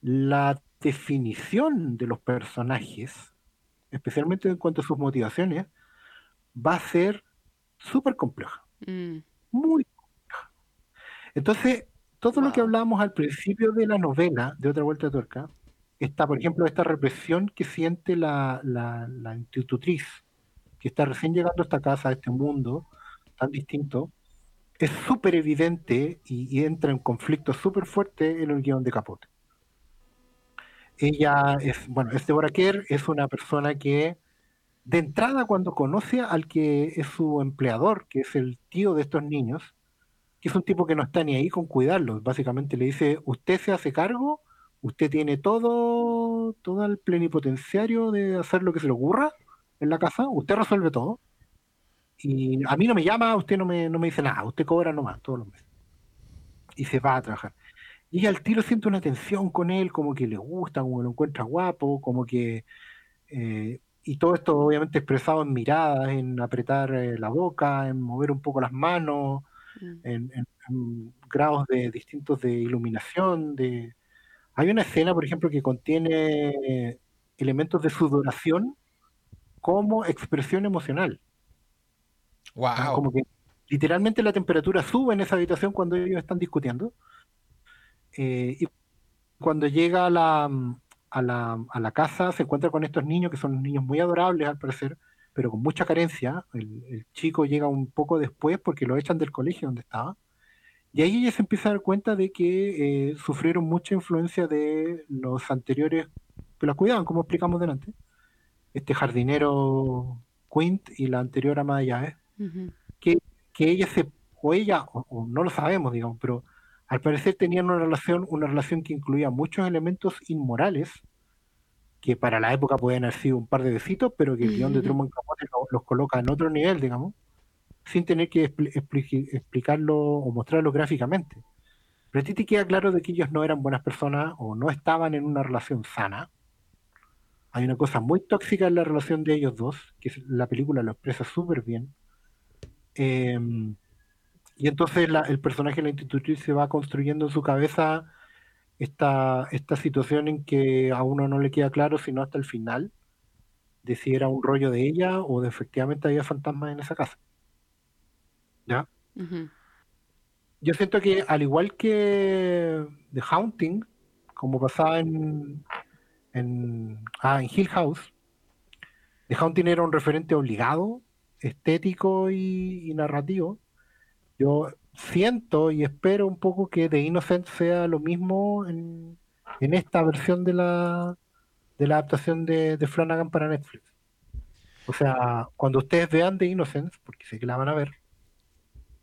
la definición de los personajes, especialmente en cuanto a sus motivaciones, va a ser súper compleja, Mm. muy compleja. Entonces, todo lo que hablábamos al principio de la novela, de Otra Vuelta de Tuerca, está, por ejemplo, esta represión que siente la, la, la institutriz, que está recién llegando a esta casa, a este mundo tan distinto, es súper evidente y, entra en conflicto súper fuerte en el guion de Capote. Ella es, bueno, es Deborah es una persona que de entrada cuando conoce al que es su empleador, que es el tío de estos niños, que es un tipo que no está ni ahí con cuidarlos, básicamente le dice, usted se hace cargo usted tiene todo, todo el plenipotenciario de hacer lo que se le ocurra en la casa, usted resuelve todo. Y a mí no me llama, usted no me, no me dice nada, usted cobra nomás todos los meses. Y se va a trabajar. Y ella al tiro siente una tensión con él, como que le gusta, como que lo encuentra guapo, como que... eh, y todo esto obviamente expresado en miradas, en apretar eh, la boca, en mover un poco las manos, Mm. en, en- en grados de distintos de iluminación. De... Hay una escena, por ejemplo, que contiene elementos de sudoración como expresión emocional. Wow. Como que literalmente la temperatura sube en esa habitación cuando ellos están discutiendo. Eh, y cuando llega a la, a, la, a la casa se encuentra con estos niños que son niños muy adorables al parecer, pero con mucha carencia. El, el chico llega un poco después porque lo echan del colegio donde estaba. Y ahí ella se empieza a dar cuenta de que eh, sufrieron mucha influencia de los anteriores que la cuidaban, como explicamos delante. Este jardinero Quint y la anterior ama de llaves Que, que ella se, o ella, o, o no lo sabemos, digamos, pero al parecer tenían una relación, una relación que incluía muchos elementos inmorales, que para la época pueden haber sido un par de besitos, pero que el guion de. Truman Capote lo- los coloca en otro nivel, digamos, sin tener que expli- expli- explicarlo o mostrarlo gráficamente. Pero a ti te queda claro de que ellos no eran buenas personas o no estaban en una relación sana. Hay una cosa muy tóxica en la relación de ellos dos, que la película lo expresa súper bien. Em, y entonces la- el personaje de la institutriz se va construyendo en su cabeza esta, esta situación en que a uno no le queda claro, sino hasta el final, de si era un rollo de ella o de efectivamente había fantasmas en esa casa. ¿Ya? Yo siento que al igual que The Haunting, como pasaba en, en, ah, en Hill House, The Haunting era un referente obligado, estético y, y narrativo. Yo siento y espero un poco que The Innocent sea lo mismo en, en esta versión de la, de la adaptación de, de Flanagan para Netflix. O sea, cuando ustedes vean The Innocent, porque sé que la van a ver,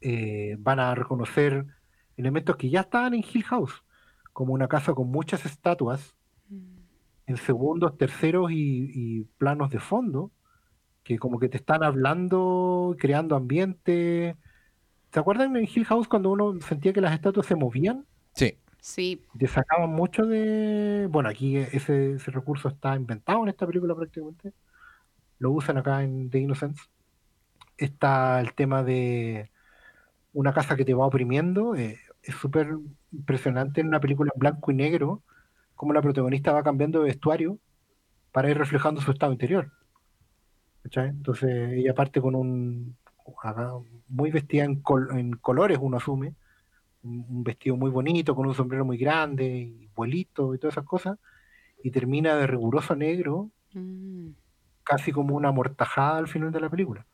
eh, van a reconocer elementos que ya estaban en Hill House, como una casa con muchas estatuas Mm. en segundos, terceros y, y planos de fondo, que como que te están hablando, creando ambiente. ¿Se acuerdan en Hill House cuando uno sentía que las estatuas se movían? Sí. Sí. Te sacaban mucho de... Bueno, aquí ese, ese recurso está inventado en esta película prácticamente. Lo usan acá en The Innocents. Está el tema de una casa que te va oprimiendo. eh, es súper impresionante en una película en blanco y negro, cómo la protagonista va cambiando de vestuario para ir reflejando su estado interior. ¿Cachai? Entonces ella parte con un... muy vestida en, col- en colores, uno asume un vestido muy bonito, con un sombrero muy grande, y vuelito y todas esas cosas, y termina de riguroso negro, Mm. casi como una amortajada al final de la película.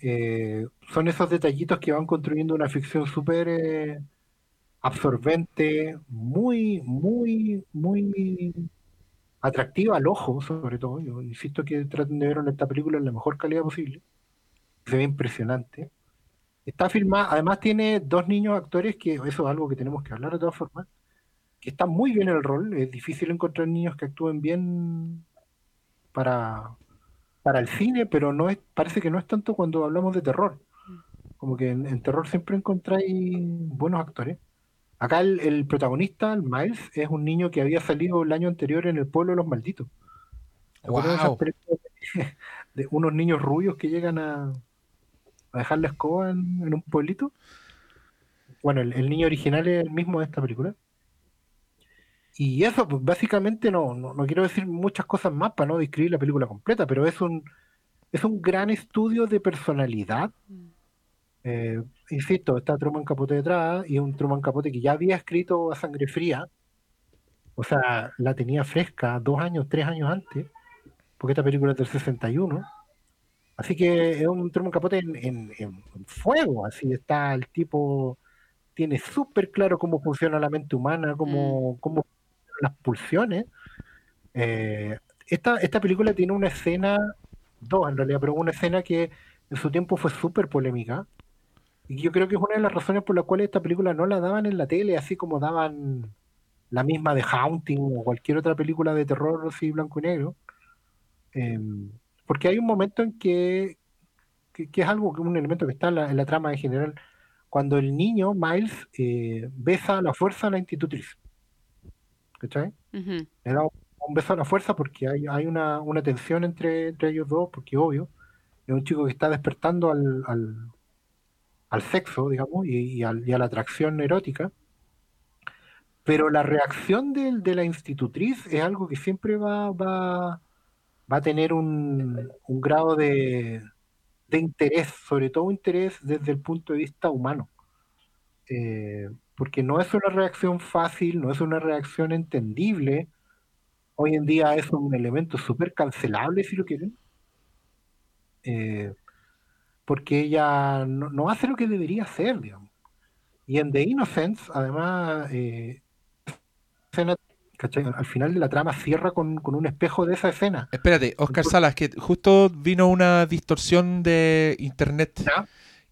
Eh, son esos detallitos que van construyendo una ficción súper eh, absorbente, muy, muy, muy atractiva al ojo, sobre todo. Yo insisto que traten de ver esta película en la mejor calidad posible. Se ve impresionante. Está filmada, además tiene dos niños actores, que eso es algo que tenemos que hablar de todas formas, que están muy bien en el rol. Es difícil encontrar niños que actúen bien para, para el cine, pero no es, parece que no es tanto cuando hablamos de terror. Como que en, en terror siempre encontráis buenos actores. Acá el, el protagonista, el Miles, es un niño que había salido el año anterior en El Pueblo de los Malditos. ¿Te acuerdas de esas Wow. películas de, de unos niños rubios que llegan a, a dejar la escoba en, en un pueblito? Bueno, el, el niño original es el mismo de esta película. Y eso, pues básicamente no, no, no quiero decir muchas cosas más para no describir la película completa, pero es un, es un gran estudio de personalidad. Mm. Eh, insisto, está Truman Capote detrás y es un Truman Capote que ya había escrito a sangre fría. O sea, la tenía fresca dos años, tres años antes, porque esta película es del 61. Así que es un Truman Capote en, en- en- fuego, así está el tipo, tiene súper claro cómo funciona la mente humana, cómo, cómo funcionan las pulsiones. Eh, esta, esta película tiene una escena, dos en realidad, pero una escena que en su tiempo fue súper polémica. Y yo creo que es una de las razones por las cuales esta película no la daban en la tele, así como daban la misma de Haunting o cualquier otra película de terror así blanco y negro. Em, porque hay un momento en que, que, es algo, un elemento que está en la, trama en general, cuando el niño, Miles, eh, besa a la fuerza a la institutriz. ¿Cachai? Le da un beso a la fuerza porque hay, hay una, una tensión entre, entre ellos dos, porque obvio, es un chico que está despertando al, al, sexo, digamos, y, a la atracción erótica. Pero la reacción de, la institutriz es algo que siempre va, a tener un, grado de, de, interés, sobre todo interés desde el punto de vista humano. Eh, porque no es una reacción fácil, no es una reacción entendible. Hoy en día es un elemento súper cancelable, si lo quieren. Eh, porque ella no, hace lo que debería hacer, digamos. Y en The Innocence, además, eh, al final de la trama cierra con, un espejo de esa escena. Espérate, Oscar Salas, que justo vino una distorsión de internet.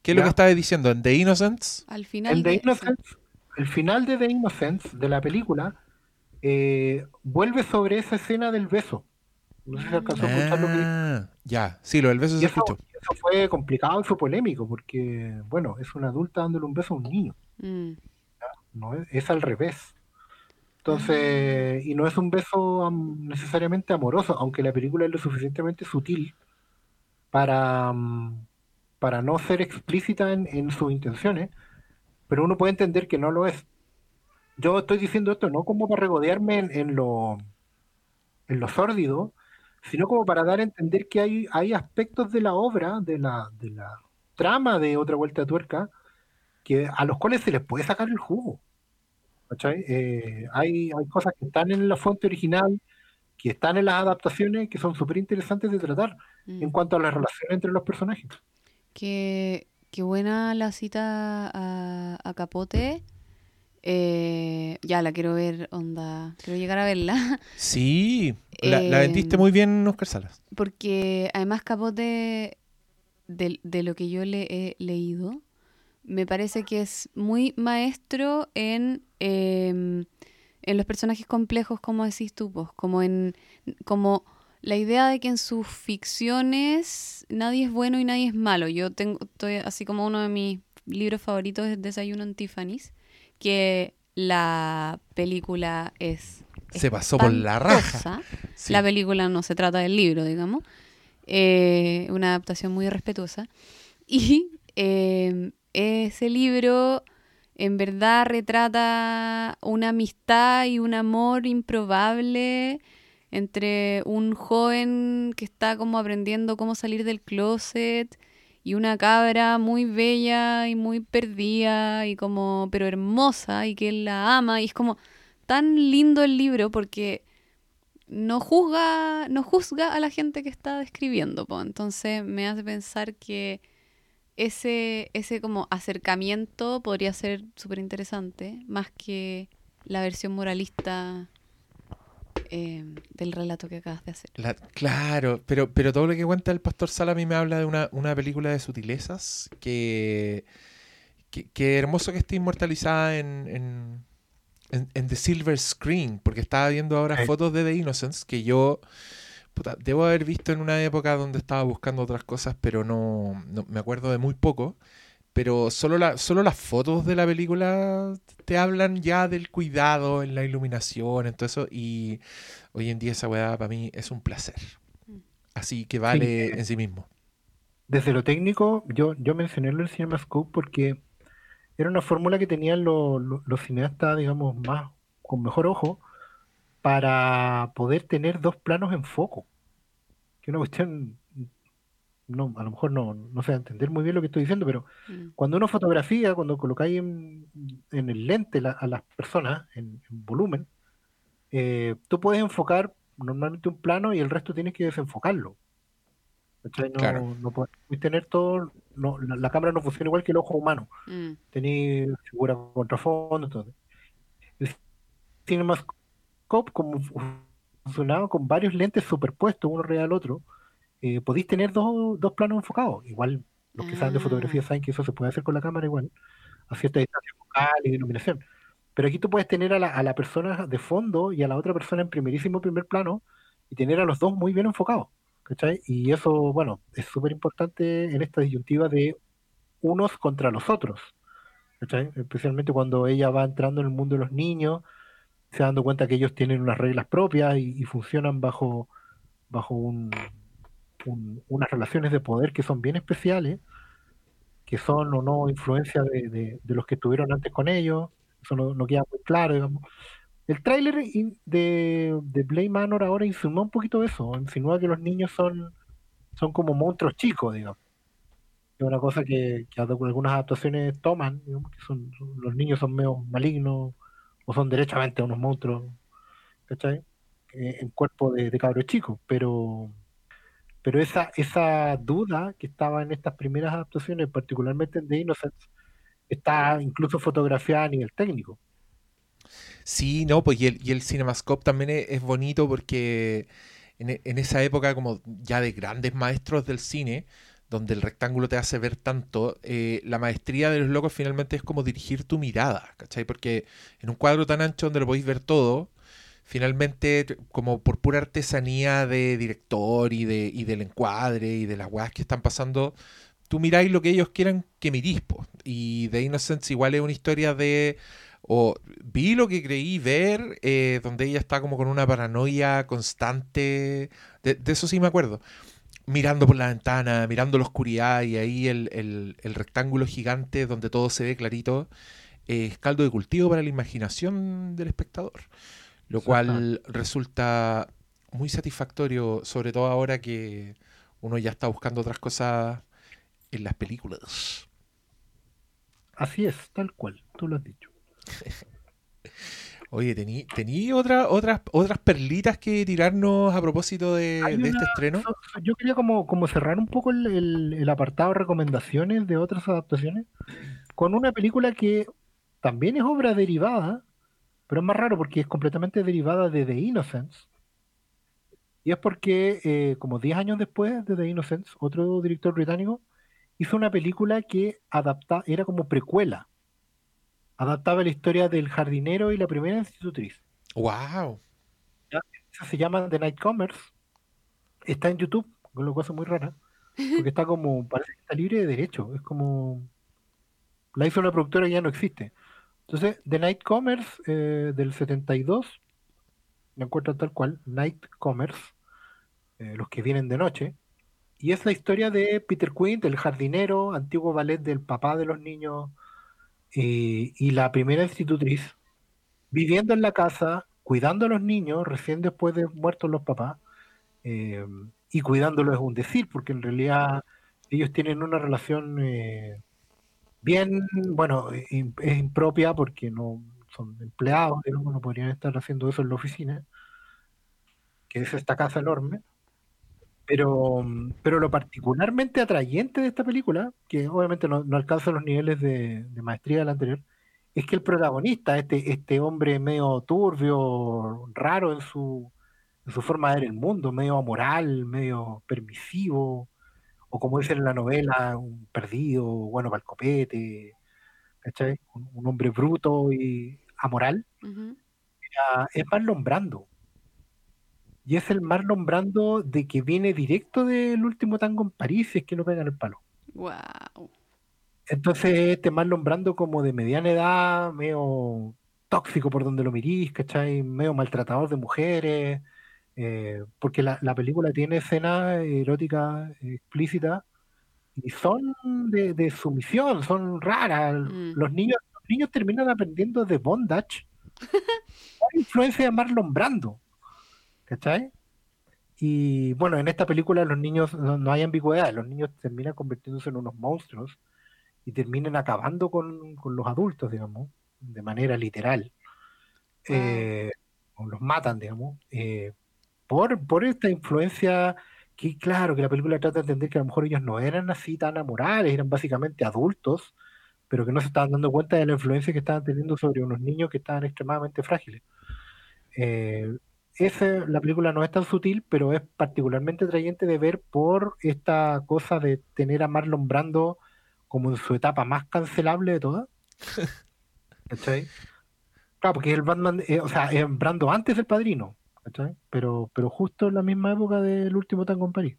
¿Qué es lo que estaba diciendo? ¿En The Innocence? Al final. En The Innocence, el final de The Innocence, de la película, eh, vuelve sobre esa escena del beso. No sé si alcanzó a escuchar lo que ah, Ya, sí, lo del beso se escuchó. Eso fue complicado y fue polémico, porque, bueno, es una adulta dándole un beso a un niño. Mm. No, es, al revés. Entonces, y no es un beso necesariamente amoroso, aunque la película es lo suficientemente sutil para, para no ser explícita en, sus intenciones, pero uno puede entender que no lo es. Yo estoy diciendo esto no como para regodearme en, lo, en lo sórdido, sino como para dar a entender que hay, hay aspectos de la obra, de la, de la trama de Otra Vuelta de Tuerca, que, a los cuales se les puede sacar el jugo. Eh, hay, hay cosas que están en la fuente original, que están en las adaptaciones, que son súper interesantes de tratar en mm. cuanto a la relación entre los personajes. Qué, qué buena la cita a, a Capote eh, ya la quiero ver, onda. Quiero llegar a verla. Sí, la, vendiste muy bien, Oscar Salas. Porque además, Capote, de, de, lo que yo le he leído, me parece que es muy maestro en, em, en los personajes complejos, como decís tú, pues, como en. como la idea de que en sus ficciones nadie es bueno y nadie es malo. Yo tengo, estoy así como uno de mis libros favoritos es Desayuno en Tiffany's que la película es... Se pasó por la raja. La película no se trata del libro, digamos. Eh, una adaptación muy respetuosa. Y em, ese libro en verdad retrata una amistad y un amor improbable entre un joven que está como aprendiendo cómo salir del closet y una cabra muy bella y muy perdida y como pero hermosa y que él la ama. Y es como tan lindo el libro porque no juzga no juzga a la gente que está describiendo entonces me hace pensar que ese ese como acercamiento podría ser súper interesante más que la versión moralista Em, del relato que acabas de hacer. claro, pero, pero todo lo que cuenta el pastor Sala a mí me habla de una, una película de sutilezas que, que, hermoso que esté inmortalizada en, en, The Silver Screen, porque estaba viendo ahora fotos de The Innocence que yo debo haber visto en una época donde estaba buscando otras cosas, pero no, no me acuerdo de muy poco pero solo, la, solo las fotos de la película te hablan ya del cuidado en la iluminación, en todo eso, y hoy en día esa weá para mí es un placer. Mm. Así que vale en sí mismo. Desde lo técnico, yo, yo mencioné lo del CinemaScope porque era una fórmula que tenían los, los cineastas, digamos, más con mejor ojo, para poder tener dos planos en foco. Que una cuestión no, a lo mejor no, no sé entender muy bien lo que estoy diciendo, pero mm. cuando uno fotografía, cuando colocáis en, en el lente a las personas en, volumen, eh, tú puedes enfocar normalmente un plano y el resto tienes que desenfocarlo. No, no puedes tener todo, no, la, cámara no funciona igual que el ojo humano. Mm. Tenéis figura contrafondo, entonces. El CinemaScope como funcionaba con varios lentes superpuestos uno arriba del otro, eh, podéis tener dos, dos, planos enfocados. Igual los que saben de fotografía ah. saben que eso se puede hacer con la cámara igual, a cierta distancia focal y iluminación. Pero aquí tú puedes tener a la, a la persona de fondo y a la otra persona en primerísimo primer plano y tener a los dos muy bien enfocados. ¿cachai? Y eso, bueno, es súper importante en esta disyuntiva de unos contra los otros. ¿cachai? Especialmente cuando ella va entrando en el mundo de los niños, se dando cuenta que ellos tienen unas reglas propias y, y funcionan bajo, bajo un, un- unas relaciones de poder que son bien especiales, que son o no influencia de, de- de los que estuvieron antes con ellos. Eso no, no queda muy claro, digamos. El tráiler de, de Blade Manor ahora insinúa un poquito eso, insinúa que los niños son, son como monstruos chicos, digamos. Es una cosa que, que algunas adaptaciones toman, digamos, que son- los niños son medio malignos o son derechamente unos monstruos, ¿cachai? Eh, en cuerpo de, de cabros chicos, pero, pero esa, esa duda que estaba en estas primeras adaptaciones, particularmente en The Innocents, está incluso fotografiada a nivel técnico. Sí, no, pues y el, y el CinemaScope también es, es bonito porque en, e- en esa época como ya de grandes maestros del cine, donde el rectángulo te hace ver tanto, eh, la maestría de los locos finalmente es como dirigir tu mirada, ¿cachai? Porque en un cuadro tan ancho donde lo podéis ver todo, finalmente como por pura artesanía de director y, de, y del encuadre y de las weas que están pasando, tú miráis lo que ellos quieran que mirís, po. Y The Innocents igual es una historia de o vi lo que creí ver, eh, donde ella está como con una paranoia constante. De, eso sí me acuerdo. Mirando por la ventana, mirando la oscuridad y ahí el, el- el rectángulo gigante donde todo se ve clarito. es caldo de cultivo para la imaginación del espectador. Lo cual resulta muy satisfactorio, sobre todo ahora que uno ya está buscando otras cosas en las películas. Así es, tal cual, tú lo has dicho. Oye, ¿tení, tení otra, otras, otras perlitas que tirarnos a propósito de, este estreno? yo quería como, como cerrar un poco el, el- el apartado de recomendaciones de otras adaptaciones con una película que también es obra derivada, pero es más raro porque es completamente derivada de The Innocents. Y es porque, eh, como 10 años después de The Innocents, otro director británico hizo una película que adapta, era como precuela. Adaptaba la historia del jardinero y la primera institutriz. ¡Wow! Esa se llama The Nightcomers. Está en YouTube, con lo cual es muy rara. Porque está como, parece que está libre de derecho. Es como. La hizo una productora que ya no existe. Entonces, The Nightcomers eh, del 72, la encuentran tal cual, Nightcomers, eh, los que vienen de noche. Y es la historia de Peter Quint, el jardinero, antiguo ballet del papá de los niños, y la primera institutriz, viviendo en la casa, cuidando a los niños, recién después de muertos los papás, eh, y cuidándolos es un decir, porque en realidad ellos tienen una relación eh, bien, bueno, es impropia porque no son empleados, digamos, no podrían estar haciendo eso en la oficina, que es esta casa enorme. Pero, pero lo particularmente atrayente de esta película, que obviamente no, no alcanza los niveles de, de maestría de la anterior, es que el protagonista, este, este hombre medio turbio, raro en su, en su forma de ver el mundo, medio amoral, medio permisivo, o como dicen en la novela, un perdido, bueno para el copete, ¿cachai? Un, un hombre bruto y amoral, es Marlon Brando. Y es el Marlon Brando de que viene directo del último tango en París, si es que no pegan el palo. Wow. Entonces, este Marlon Brando como de mediana edad, medio tóxico por donde lo mirís, ¿cachai? Medio maltratador de mujeres, eh, porque la, la película tiene escenas eróticas explícitas y son de, de sumisión, son raras. Mm. Los niños, los niños terminan aprendiendo de bondage por influencia de Marlon Brando, ¿cachai? Y bueno, en esta película los niños no, no hay ambigüedad, los niños terminan convirtiéndose en unos monstruos y terminan acabando con, con los adultos, digamos, de manera literal. Eh, o los matan, digamos, eh, por, por esta influencia que, claro, que la película trata de entender que a lo mejor ellos no eran así tan amorales, eran básicamente adultos, pero que no se estaban dando cuenta de la influencia que estaban teniendo sobre unos niños que estaban extremadamente frágiles. Eh, ese- la película no es tan sutil, pero es particularmente atrayente de ver por esta cosa de tener a Marlon Brando como en su etapa más cancelable de todas. ¿Cachai? Claro, porque el Batman, eh, o sea, es Brando antes del padrino, ¿cachai? Pero, pero justo en la misma época del último tango en París.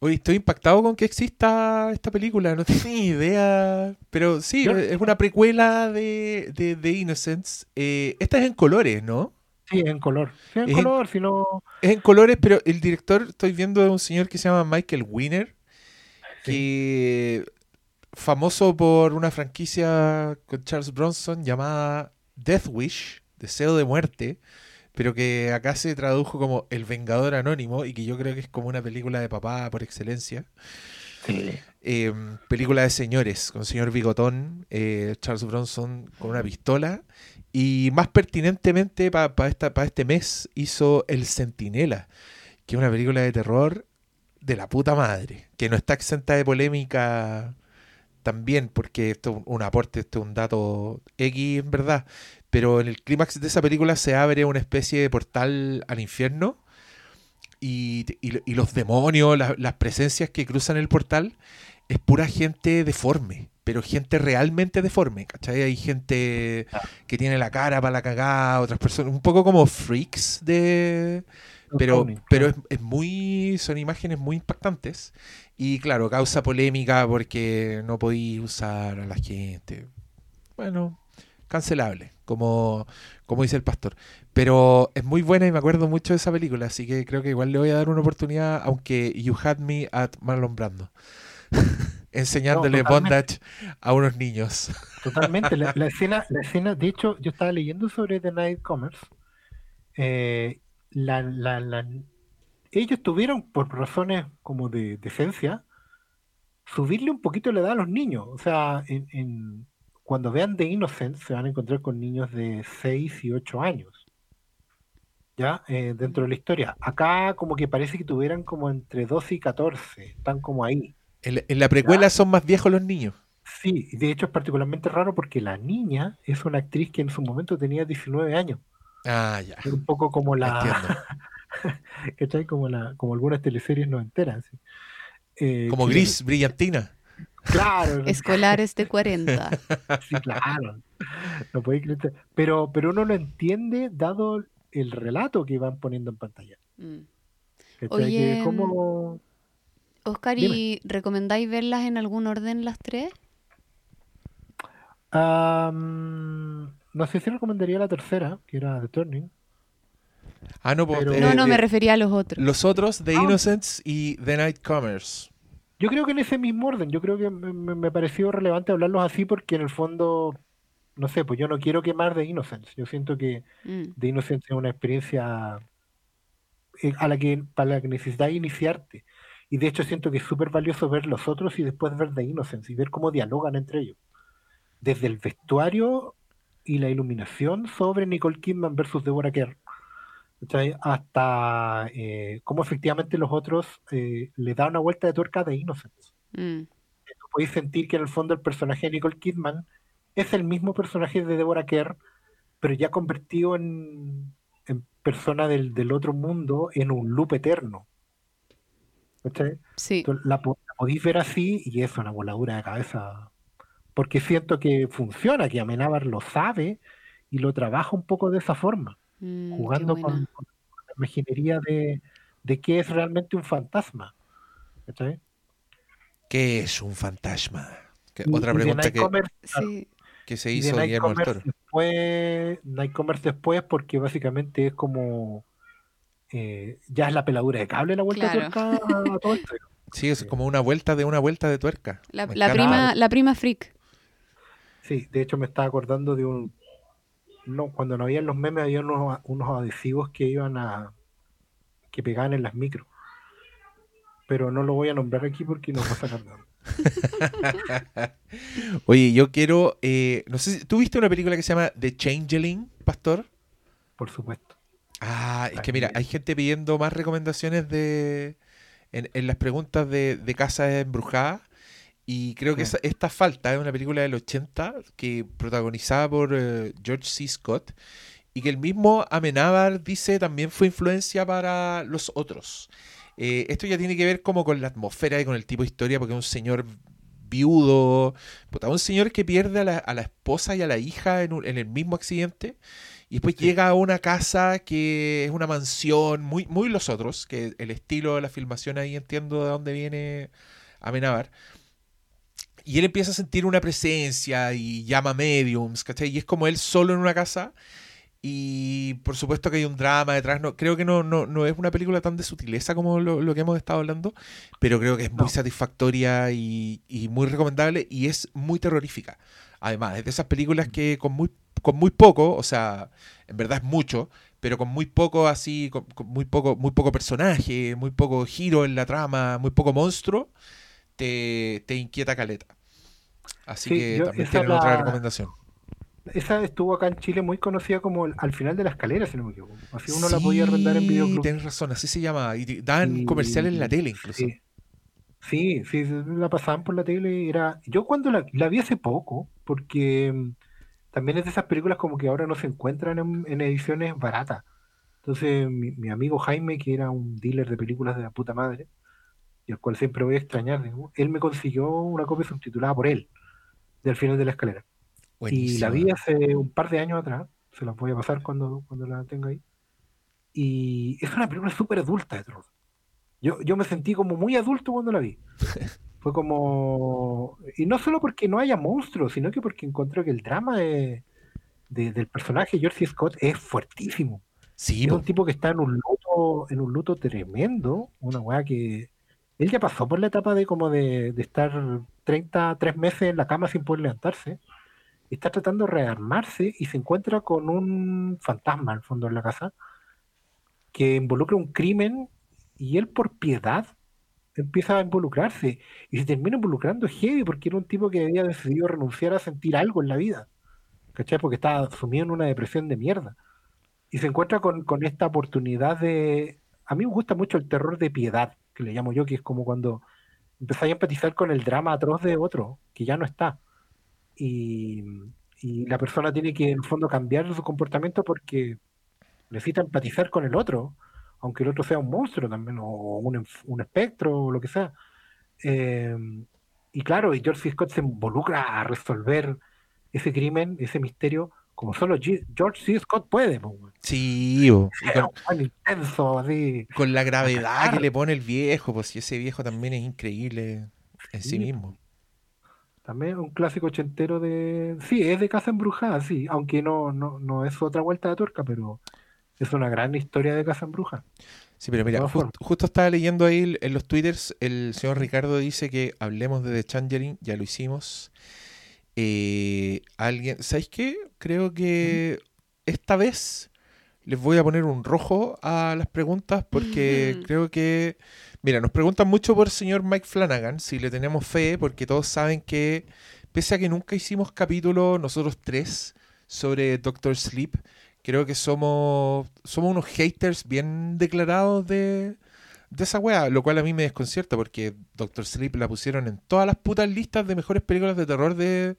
Oye, estoy impactado con que exista esta película, no tenía ni idea. Pero sí, es una precuela de, de, de Innocence. Eh, esta es en colores, ¿no? Sí, en color. Sí, en Es en- color, si no. Es en colores, pero el director, estoy viendo de un señor que se llama Michael Winner, Sí. que famoso por una franquicia con Charles Bronson llamada Death Wish, Deseo de Muerte, pero que acá se tradujo como El Vengador Anónimo y que yo creo que es como una película de papá por excelencia. Sí. Eh, película de señores, con señor Bigotón, eh, Charles Bronson con una pistola. Y más pertinentemente para este mes hizo El Centinela, que es una película de terror de la puta madre, que no está exenta de polémica también, porque esto es un aporte, esto es un dato X en verdad, pero en el clímax de esa película se abre una especie de portal al infierno y, y- y los demonios, la- las presencias que cruzan el portal, es pura gente deforme, pero gente realmente deforme, ¿cachai? Hay gente que tiene la cara para la cagada, otras personas, un poco como freaks de... Pero, pero es, es muy, son imágenes muy impactantes y claro, causa polémica porque no podéis usar a la gente. Bueno, cancelable, como, como dice el pastor. Pero es muy buena y me acuerdo mucho de esa película, así que creo que igual le voy a dar una oportunidad, aunque You Had Me at Marlon Brando. Enseñándole No, bondage a unos niños. Totalmente. La, la escena, la escena, de hecho, yo estaba leyendo sobre The Night Commerce. eh, la- la- ellos tuvieron, por razones como de decencia, subirle un poquito la edad a los niños. O sea, en, en- cuando vean The Innocent se van a encontrar con niños de 6 y 8 años. ¿Ya? Eh, dentro de la historia. Acá como que parece que tuvieran como entre 12 y 14. Están como ahí. En la, en la precuela son más viejos los niños. Sí, de hecho es particularmente raro porque la niña es una actriz que en su momento tenía 19 años. Ah, ya. Era un poco como la. ¿cachai? Como la, como algunas teleseries no enteras. Eh, Como Gris, brillantina. Claro, Escolares de 40. sí, claro. No podéis creer. Pero, pero uno lo entiende dado el relato que van poniendo en pantalla. Mm. Oye, como... Oscar, ¿y recomendáis verlas en algún orden las tres? No sé si recomendaría la tercera, que era The Turning. Ah, no, pues, Pero- eh, No, no, me eh, refería a los otros. Los otros, The Ah. Innocents y The Nightcomers. Yo creo que en ese mismo orden, yo creo que me, me- pareció relevante hablarlos así porque en el fondo, no sé, pues yo no quiero quemar The Innocence. Yo siento que Mm, The Innocence es una experiencia eh, a la que, para la que necesitáis iniciarte. Y de hecho siento que es súper valioso ver los otros y después ver The Innocence y ver cómo dialogan entre ellos. Desde el vestuario y la iluminación sobre Nicole Kidman versus Deborah Kerr. ¿Cachai? Hasta eh, cómo efectivamente los otros eh, le dan una vuelta de tuerca The Innocence mm, tú podéis sentir que en el fondo el personaje de Nicole Kidman es el mismo personaje de Deborah Kerr, pero ya convertido en, en persona del, del otro mundo en un loop eterno. ¿Cachai? Sí, la podéis ver así y es una voladura de cabeza. Porque siento que funciona, que Amenábar lo sabe y lo trabaja un poco de esa forma, mm, jugando con, con la imaginería de, de qué es realmente un fantasma. ¿Cachai? ¿Qué es un fantasma? Que- Y- otra y pregunta que, Nightcomer- Sí, que se hizo Guillermo del Toro. después, Nightcomers después, porque básicamente es como eh, ya es la peladura de cable la vuelta Claro. de tuerca a todo esto. Sí, es como una vuelta de una vuelta de tuerca. la, la prima, la prima freak. Sí, de hecho me estaba acordando de un no, cuando no había los memes había unos, unos adhesivos que iban a que pegaban en las micros. Pero no lo voy a nombrar aquí porque nos va a sacar nada. Oye, yo quiero. eh, no sé si. ¿Tú viste una película que se llama The Changeling, Pastor? Por supuesto. Ah, es que mira, hay gente pidiendo más recomendaciones de. En, en las preguntas de, de Casa Embrujada. Y creo que esa- esta falta es una película del 80 que protagonizada por eh, George C. Scott y que el mismo Amenábar dice también fue influencia para los otros. Eh, esto ya tiene que ver como con la atmósfera y con el tipo de historia porque es un señor viudo. Puta, un señor que pierde a la, a la esposa y a la hija en, un- en el mismo accidente. Y después Sí. llega a una casa que es una mansión, muy, muy los otros, que el estilo de la filmación ahí entiendo de dónde viene Amenábar. Y él empieza a sentir una presencia y llama mediums, ¿cachai? Y es como él solo en una casa. Y por supuesto que hay un drama detrás. No, creo que no, no, no es una película tan de sutileza como lo, lo que hemos estado hablando, pero creo que es muy No. satisfactoria y, y muy recomendable y es muy terrorífica. Además, es de esas películas que con muy, con muy poco, o sea, en verdad es mucho, pero con muy poco así, con, con muy poco, muy poco personaje, muy poco giro en la trama, muy poco monstruo, te, te inquieta caleta. Así Sí, que yo también tienen otra la- recomendación. Esa estuvo acá en Chile muy conocida como el- al final de la escalera, si no me equivoco. Así uno la podía arrendar en videoclub. Tienes razón, así se llama. Y daban Y- comerciales en la tele incluso. Sí, sí, sí, la pasaban por la tele. Era... Yo cuando la, la vi hace poco, porque mm, también es de esas películas como que ahora no se encuentran en, en ediciones baratas. Entonces mi, mi amigo Jaime, que era un dealer de películas de la puta madre, y al cual siempre voy a extrañar, digamos, él me consiguió una copia subtitulada por él, del final de la escalera. Y la vi hace un par de años atrás, se las voy a pasar cuando, cuando la tenga ahí. Y es una película súper adulta de terror. Yo, yo me sentí como muy adulto cuando la vi. Fue como... Y no solo porque no haya monstruos, sino que porque encontré que el drama de- de- del personaje George Scott es fuertísimo. Sí, Es un tipo que está en un luto, en un luto tremendo, una weá que él ya pasó por la etapa de como de, estar 33 meses en la cama sin poder levantarse. Está tratando de rearmarse y se encuentra con un fantasma al fondo de la casa que involucra un crimen y él por piedad empieza a involucrarse y se termina involucrando heavy porque era un tipo que había decidido renunciar a sentir algo en la vida. ¿Cachai? Porque estaba sumido en una depresión de mierda y se encuentra con, con esta oportunidad de... A mí me gusta mucho el terror de piedad, que le llamo yo, que es como cuando empezáis a empatizar con el drama atroz de otro, que ya no está. Y, y la persona tiene que, en el fondo, cambiar su comportamiento porque necesita empatizar con el otro, aunque el otro sea un monstruo también, o un, un espectro, o lo que sea. Eh, y claro, y George. Scott se involucra a resolver ese crimen, ese misterio, como solo G- George C. Scott puede. po. Sí, po. Con, weón intenso, así. con la gravedad que le pone el viejo, pues si ese viejo también es increíble en sí Sí, mismo. También un clásico ochentero de... Sí, es de Casa Embrujada, sí, aunque no, no, no es otra vuelta de tuerca, pero es una gran historia de Casa Embrujada. Sí, pero mira, justo estaba leyendo ahí en los twitters, el señor Ricardo dice que hablemos de The Changeling, ya lo hicimos. Eh, alguien, ¿sabéis qué? Creo que esta vez les voy a poner un rojo a las preguntas porque creo que, mira, nos preguntan mucho por el señor Mike Flanagan, si le tenemos fe, porque todos saben que, pese a que nunca hicimos capítulo nosotros tres sobre Doctor Sleep, creo que somos, somos unos haters bien declarados de, de esa wea, lo cual a mí me desconcierta porque Doctor Sleep la pusieron en todas las putas listas de mejores películas de terror de,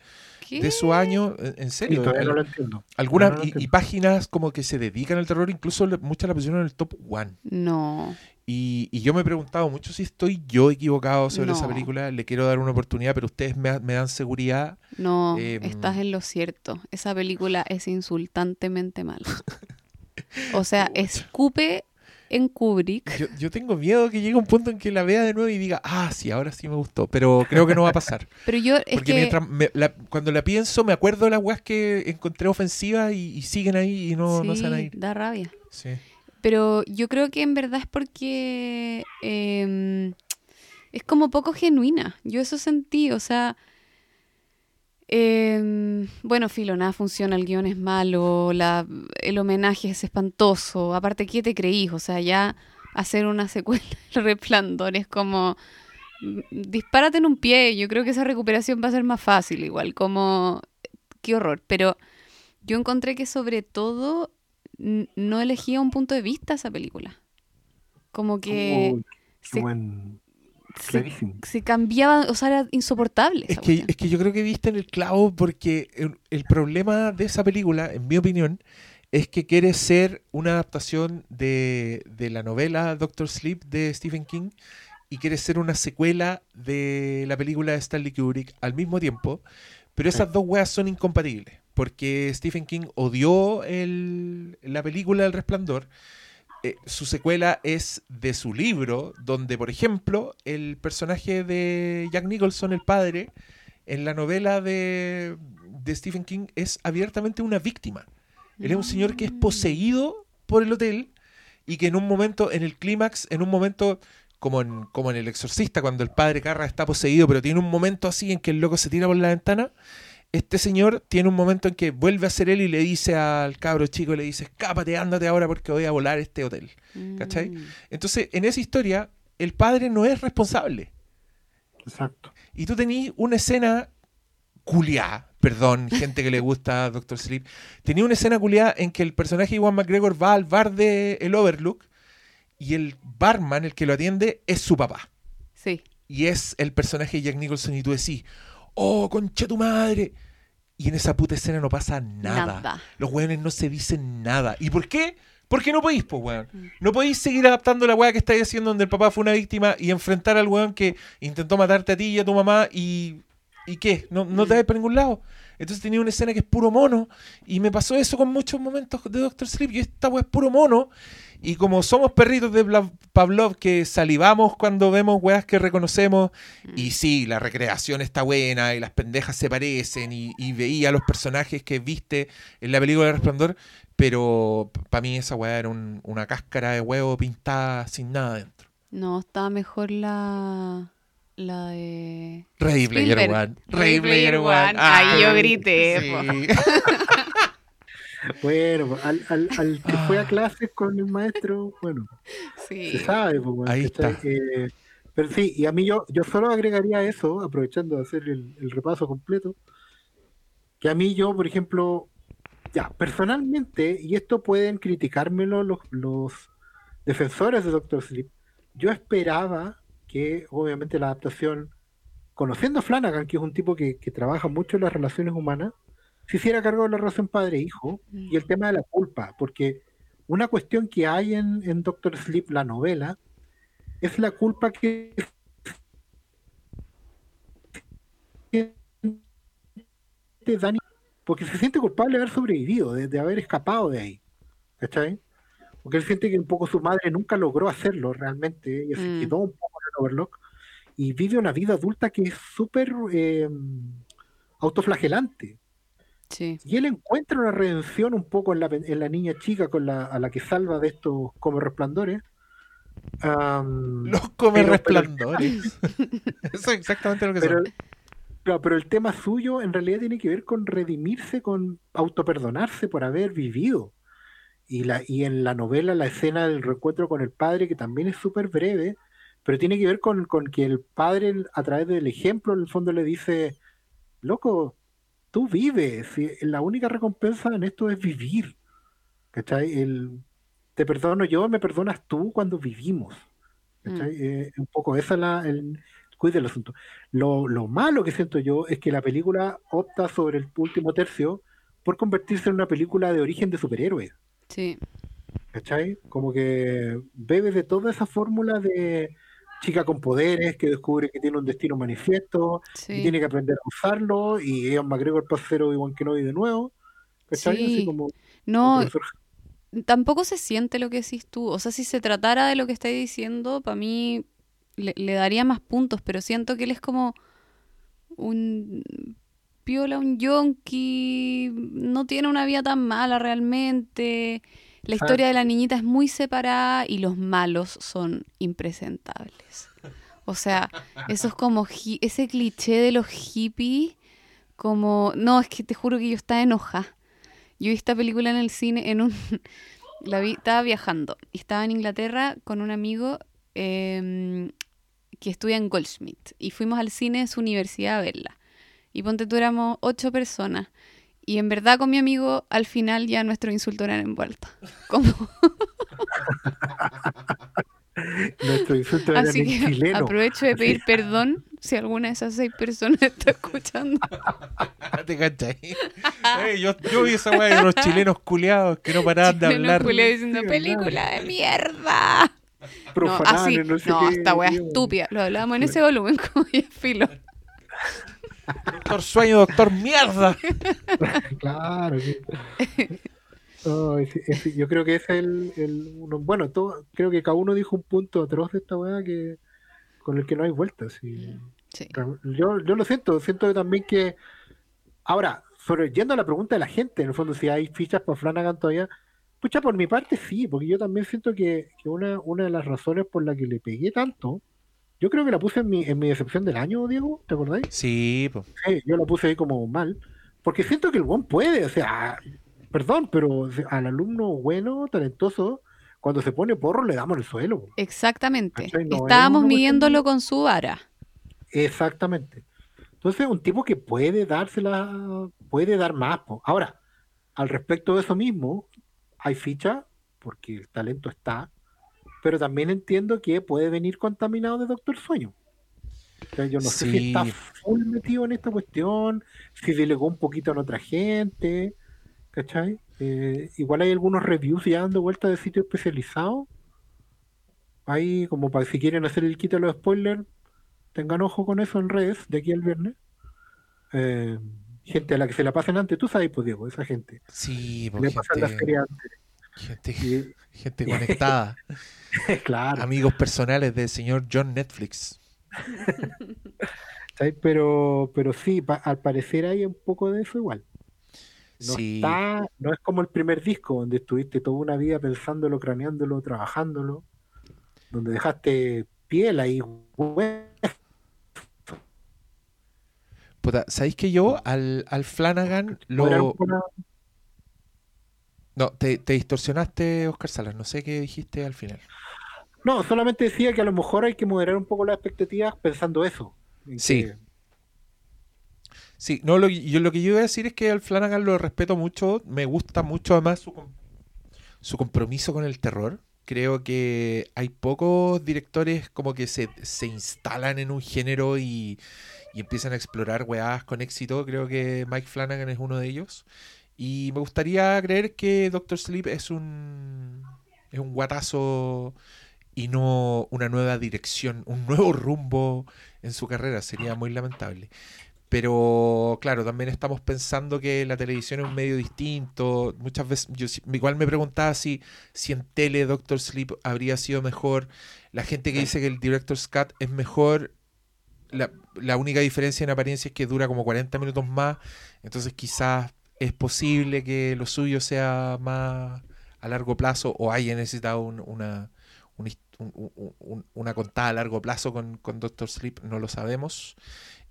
de su año, en, Y serio. todavía no lo entiendo. algunas todavía no lo y, páginas como que se dedican al terror, incluso muchas la pusieron en el top one. No. Y, y yo me he preguntado mucho si estoy yo equivocado sobre esa película. Le quiero dar una oportunidad, pero ustedes me, me dan seguridad. No, Em. estás en lo cierto. Esa película es insultantemente mala. O sea, escupe en Kubrick. Yo, yo tengo miedo que llegue un punto en que la vea de nuevo y diga, ah, sí, ahora sí me gustó. Pero creo que no va a pasar. Pero yo, es Porque que mientras me- la- cuando la pienso, me acuerdo de las weas que encontré ofensivas y, y siguen ahí y no, no se van a ir. da rabia. Sí. Pero yo creo que en verdad es porque em, es como poco genuina. Yo eso sentí, o sea, em, bueno, filo, nada funciona, el guion es malo, la, el homenaje es espantoso. Aparte, ¿qué te creís? O sea, ya hacer una secuela del Resplandor es como mm, dispárate en un pie. Yo creo que esa recuperación va a ser más fácil, igual, como qué horror. Pero yo encontré que sobre todo no elegía un punto de vista esa película. Como que Uy, qué se, buen, se, se cambiaba, o sea, era insoportable. Es que, es que yo creo que viste en el clavo porque el, el problema de esa película, en mi opinión, es que quiere ser una adaptación de, de la novela Doctor Sleep de Stephen King y quiere ser una secuela de la película de Stanley Kubrick al mismo tiempo, pero esas dos weas son incompatibles, porque Stephen King odió el- la película El Resplandor. Eh, su secuela es de su libro, donde, por ejemplo, el personaje de Jack Nicholson, el padre, en la novela de, de Stephen King es abiertamente una víctima. Él es un señor que es poseído por el hotel y que en un momento, en el clímax, en un momento, como en, como en El Exorcista, cuando el padre Carra está poseído, pero tiene un momento así en que el loco se tira por la ventana, este señor tiene un momento en que vuelve a ser él y le dice al cabro chico, le dice, escápate, ándate ahora porque voy a volar este hotel. ¿Cachai? Mm. Entonces, en esa historia, el padre no es responsable. Exacto. Y tú tenés una escena culiá, perdón, gente que le gusta Doctor Sleep, tenía una escena culiá en que el personaje de Iwan McGregor va al bar de El Overlook y el barman, el que lo atiende, es su papá. Sí. Y es el personaje de Jack Nicholson y tú decís, oh, concha tu madre. Y en esa puta escena no pasa nada. Nada. Los weones no se dicen nada. ¿Y por qué? Porque no podéis, pues, weón. Mm. No podéis seguir adaptando la weá que estáis haciendo donde el papá fue una víctima y enfrentar al weón que intentó matarte a ti y a tu mamá y. ¿Y qué? No, no te Mm. vas para ningún lado. Entonces tenía una escena que es puro mono. Y me pasó eso con muchos momentos de Doctor Sleep. Y esta weá es puro mono. Y como somos perritos de Bla- Pavlov que salivamos cuando vemos weas que reconocemos. Y sí, la recreación está buena y las pendejas se parecen. Y, y veía los personajes que viste en la película de Resplandor. Pero para mí esa weá era un- una cáscara de huevo pintada sin nada dentro. No, estaba mejor la. La de. Ready Player. One. Ready Player One. Ahí yo grité, sí. Bueno, pues, al, al, al que fue a clases con el maestro, bueno, Sí. se sabe. pues, bueno, Ahí está. Eh, pero sí, y a mí yo, yo solo agregaría eso, aprovechando de hacer el, el repaso completo, que a mí yo, por ejemplo, ya, personalmente, y esto pueden criticármelo los, los defensores de Doctor Sleep, yo esperaba que obviamente la adaptación, conociendo a Flanagan, que es un tipo que, que trabaja mucho en las relaciones humanas, se hiciera cargo de la relación padre-hijo y el tema de la culpa, porque una cuestión que hay en, en Doctor Sleep, la novela, es la culpa que porque se siente culpable de haber sobrevivido, de, de haber escapado de ahí. ¿Cachai? Porque él siente que un poco su madre nunca logró hacerlo realmente, y se Mm. quedó un poco en el Overlock, y vive una vida adulta que es súper eh, autoflagelante. Sí. Y él encuentra una redención un poco en la, en la niña chica con la, a la que salva de estos como resplandores. Am, Los come Pero- pero- resplandores. Eso es exactamente lo que pero, son. claro, pero el tema suyo en realidad tiene que ver con redimirse, con autoperdonarse por haber vivido. Y, la, y en la novela la escena del reencuentro con el padre, que también es súper breve, pero tiene que ver con, con que el padre a través del ejemplo en el fondo le dice, loco, tú vives, y la única recompensa en esto es vivir. ¿Cachai? El, te perdono yo, me perdonas tú cuando vivimos. ¿Cachai? Eh, un poco esa es la, el quiz del asunto. Lo, lo malo que siento yo es que la película opta sobre el último tercio por convertirse en una película de origen de superhéroes. Sí. ¿Cachai? Como que bebe de toda esa fórmula de chica con poderes que descubre que tiene un destino manifiesto y tiene que aprender a usarlo y Ewan McGregor pasa a ser Obi-Wan Kenobi de nuevo. ¿Cachai? Sí. Así como No, tampoco se siente lo que decís tú. O sea, si se tratara de lo que estáis diciendo, para mí le, le daría más puntos, pero siento que él es como un piola, un yonki, no tiene una vida tan mala realmente. La historia de la niñita es muy separada y los malos son impresentables. O sea, eso es como ese cliché de los hippies, como, no, es que te juro que yo estaba enojada. Yo vi esta película en el cine, en un, la vi, estaba viajando y estaba en Inglaterra con un amigo em, que estudia en Goldsmith y fuimos al cine de su universidad a verla. Y ponte tú éramos ocho personas. Y en verdad con mi amigo al final ya nuestros insultos eran envueltos. Como, nuestro insulto era así en que chileno. aprovecho de pedir perdón si alguna de esas seis personas está escuchando. ¿Te cachai? Eh, yo, yo vi esa weá de unos chilenos culeados que no paraban de Chilenos hablar. culiados diciendo Sí, película de mierda. No, profanar, así, no sé no, qué, esta weá estúpida. Lo hablábamos en ese volumen como ya filo. Doctor Sueño, doctor Mierda. Claro, sí. Yo creo que ese es el, el uno- bueno, todo, creo que cada uno dijo un punto atroz de esta weá que con el que no hay vuelta. sí. Yo, yo lo siento, siento también que ahora, sobre yendo a la pregunta de la gente, en el fondo, si hay fichas para Flanagan todavía, pucha, por mi parte sí, porque yo también siento que, que una, una de las razones por la que le pegué tanto, yo creo que la puse en mi, en mi decepción del año, Diego, ¿te acordáis? Sí, pues. Sí, yo la puse ahí como mal, porque siento que el buen puede, o sea, perdón, pero al alumno bueno, talentoso, cuando se pone porro le damos el suelo. Exactamente. Estábamos midiéndolo con su vara. Exactamente. Entonces, un tipo que puede dársela, puede dar más. po. Ahora, al respecto de eso mismo, hay ficha, porque el talento está, pero también entiendo que puede venir contaminado de Doctor Sueño. O sea, yo no sé si está full metido en esta cuestión, si delegó un poquito a otra gente, ¿cachai? Eh, igual hay algunos reviews ya dando vuelta de sitios especializados. Ahí, como para si quieren hacer el quito de los spoilers, tengan ojo con eso en redes de aquí al viernes. Eh, gente a la que se la pasen antes, tú sabes, pues Diego, esa gente. Sí, Le pues pasan la gente, serie antes. Gente, gente conectada. Claro, Amigos personales del señor John Netflix. Pero, pero sí, pa- al parecer hay un poco de eso igual. No Sí. está, no es como el primer disco donde estuviste toda una vida pensándolo, craneándolo, trabajándolo, donde dejaste piel ahí, Puta, ¿sabéis que yo al, al Flanagan lo... No, te, te distorsionaste, Oscar Salas. No sé qué dijiste al final. No, solamente decía que a lo mejor hay que moderar un poco las expectativas pensando eso. Sí. que- Sí, no, lo, yo, lo que yo iba a decir es que al Flanagan lo respeto mucho. Me gusta mucho además su, com- su compromiso con el terror. Creo que hay pocos directores como que se, se instalan en un género y, y empiezan a explorar weás con éxito. Creo que Mike Flanagan es uno de ellos. Y me gustaría creer que Doctor Sleep es un, es un guatazo y no una nueva dirección, un nuevo rumbo en su carrera. Sería muy lamentable. Pero claro, también estamos pensando que la televisión es un medio distinto. Muchas veces, yo igual me preguntaba si, si en tele Doctor Sleep habría sido mejor. La gente que dice que el Director's Cut es mejor, la, la única diferencia en apariencia es que dura como 40 minutos más. Entonces quizás es posible que lo suyo sea más a largo plazo o haya necesitado un- una, una contada a largo plazo con, con Doctor Sleep, no lo sabemos.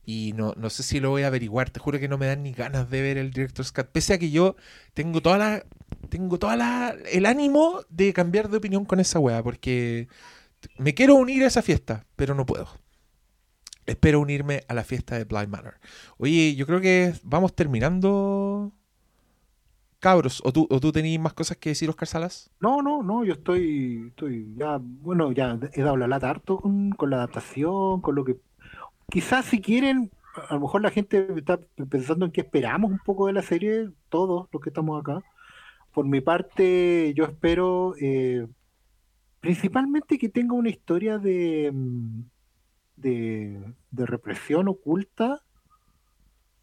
Y no, no sé si lo voy a averiguar. Te juro que no me dan ni ganas de ver el Director's Cut. Pese a que yo tengo toda la. Tengo toda la. el ánimo de cambiar de opinión con esa weá. Porque me quiero unir a esa fiesta, pero no puedo. Espero unirme a la fiesta de Blind Manor. Oye, yo creo que vamos terminando. Cabros, ¿o tú, o tú tenías más cosas que decir, Oscar Salas? No, no, no, yo estoy, estoy ya, bueno, ya he dado la lata harto con, la adaptación, con lo que quizás si quieren, a lo mejor la gente está pensando en que esperamos un poco de la serie, todos los que estamos acá. Por mi parte, yo espero eh, principalmente que tenga una historia de, mm, de, de represión oculta,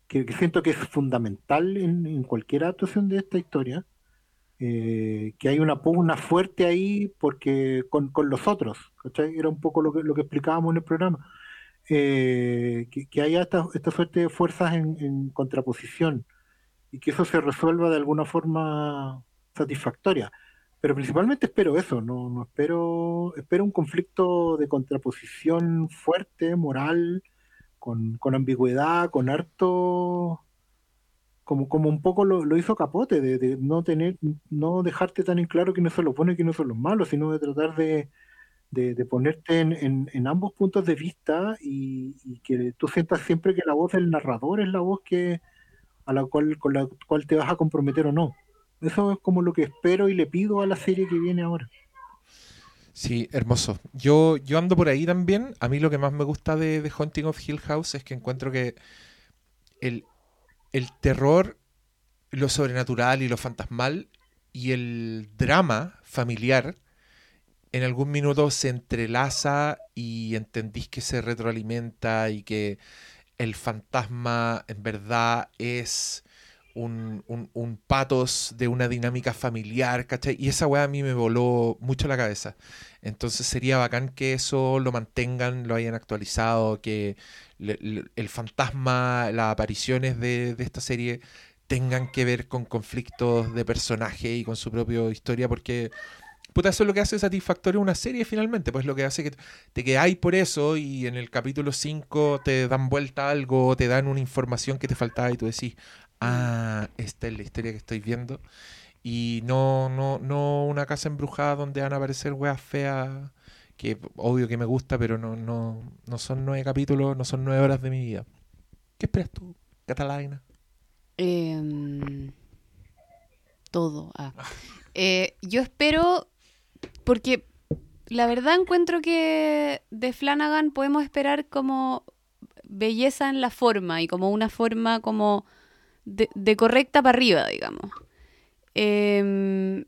que, que siento que es fundamental en, en cualquier actuación de esta historia. eh, que hay una pugna fuerte ahí porque con, con los otros. Era un poco lo que, lo que explicábamos en el programa. Eh, que, que haya esta, esta suerte de fuerzas en, en contraposición y que eso se resuelva de alguna forma satisfactoria. Pero principalmente espero eso, no, no espero, espero un conflicto de contraposición fuerte, moral, con, con ambigüedad, con harto, como, como un poco lo, hizo Capote, de, no tener, no dejarte tan en claro quiénes son los buenos y quiénes son los malos, sino de tratar de, de, ponerte en ambos puntos de vista y, y que tú sientas siempre que la voz del narrador es la voz que a la cual, con la cual te vas a comprometer o no. Eso es como lo que espero y le pido a la serie que viene ahora. Sí, hermoso. Yo, yo ando por ahí también. A mí lo que más me gusta de, de Haunting of Hill House es que encuentro que el, el terror, lo sobrenatural y lo fantasmal y el drama familiar en algún minuto se entrelaza y entendís que se retroalimenta y que el fantasma en verdad es un, un, patos de una dinámica familiar, ¿cachai? Y esa weá a mí me voló mucho la cabeza. Entonces sería bacán que eso lo mantengan, lo hayan actualizado, que el fantasma, las apariciones de, de, esta serie tengan que ver con conflictos de personaje y con su propia historia, porque puta, eso es lo que hace satisfactorio una serie finalmente, pues lo que hace que te quedáis por eso y en el capítulo 5 te dan vuelta algo, te dan una información que te faltaba y tú decís, ah, esta es la historia que estoy viendo. Y no, no, no una casa embrujada donde van a aparecer weas feas, que obvio que me gusta, pero no, no, no son nueve capítulos, no son nueve horas de mi vida. ¿Qué esperas tú, Catalina? Em, todo. Ah. Eh, yo espero, porque la verdad encuentro que de Flanagan podemos esperar como belleza en la forma y como una forma como de, correcta para arriba, digamos. Em,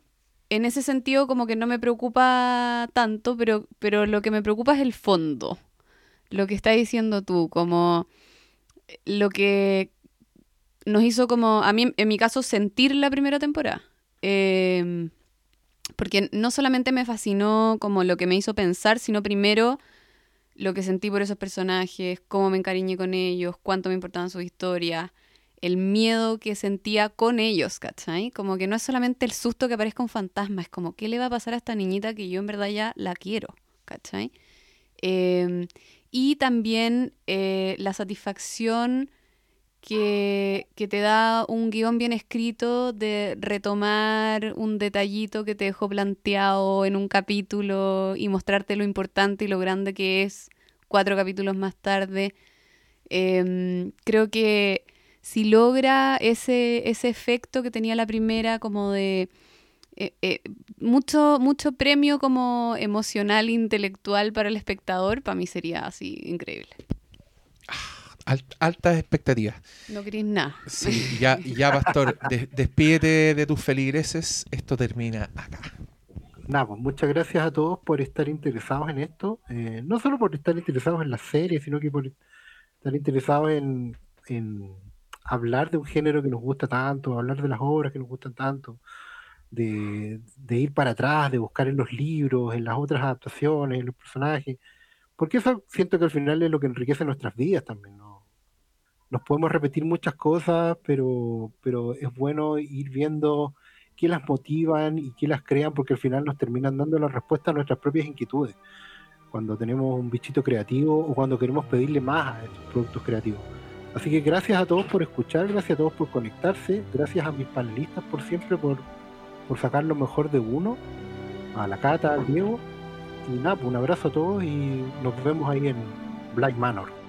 en ese sentido, como que no me preocupa tanto, pero, pero lo que me preocupa es el fondo. Lo que estás diciendo tú, como lo que nos hizo como, a mí, en mi caso, sentir la primera temporada. Em, porque no solamente me fascinó como lo que me hizo pensar, sino primero lo que sentí por esos personajes, cómo me encariñé con ellos, cuánto me importaban sus historias, el miedo que sentía con ellos, ¿cachai? Como que no es solamente el susto que aparezca un fantasma, es como, ¿qué le va a pasar a esta niñita que yo en verdad ya la quiero, ¿cachai? Em, y también eh, la satisfacción que, que, te da un guion bien escrito de retomar un detallito que te dejó planteado en un capítulo y mostrarte lo importante y lo grande que es cuatro capítulos más tarde. Em, creo que si logra ese, ese efecto que tenía la primera, como de eh, eh, mucho, mucho premio como emocional, intelectual para el espectador, para mí sería así increíble. Ah, altas expectativas. No querés nada. Sí, ya, ya Pastor, despídete de tus feligreses, esto termina acá. Nada, pues muchas gracias a todos por estar interesados en esto, eh, no solo por estar interesados en la serie, sino que por estar interesados en hablar de un género que nos gusta tanto, hablar de las obras que nos gustan tanto, de, ir para atrás, de buscar en los libros, en las otras adaptaciones, en los personajes, porque eso siento que al final es lo que enriquece nuestras vidas también, ¿no? Nos podemos repetir muchas cosas, pero, pero es bueno ir viendo qué las motivan y qué las crean, porque al final nos terminan dando la respuesta a nuestras propias inquietudes, cuando tenemos un bichito creativo o cuando queremos pedirle más a estos productos creativos. Así que gracias a todos por escuchar, gracias a todos por conectarse, gracias a mis panelistas por siempre por, por sacar lo mejor de uno, a la Cata, al Diego. Y nada, pues un abrazo a todos y nos vemos ahí en Black Manor.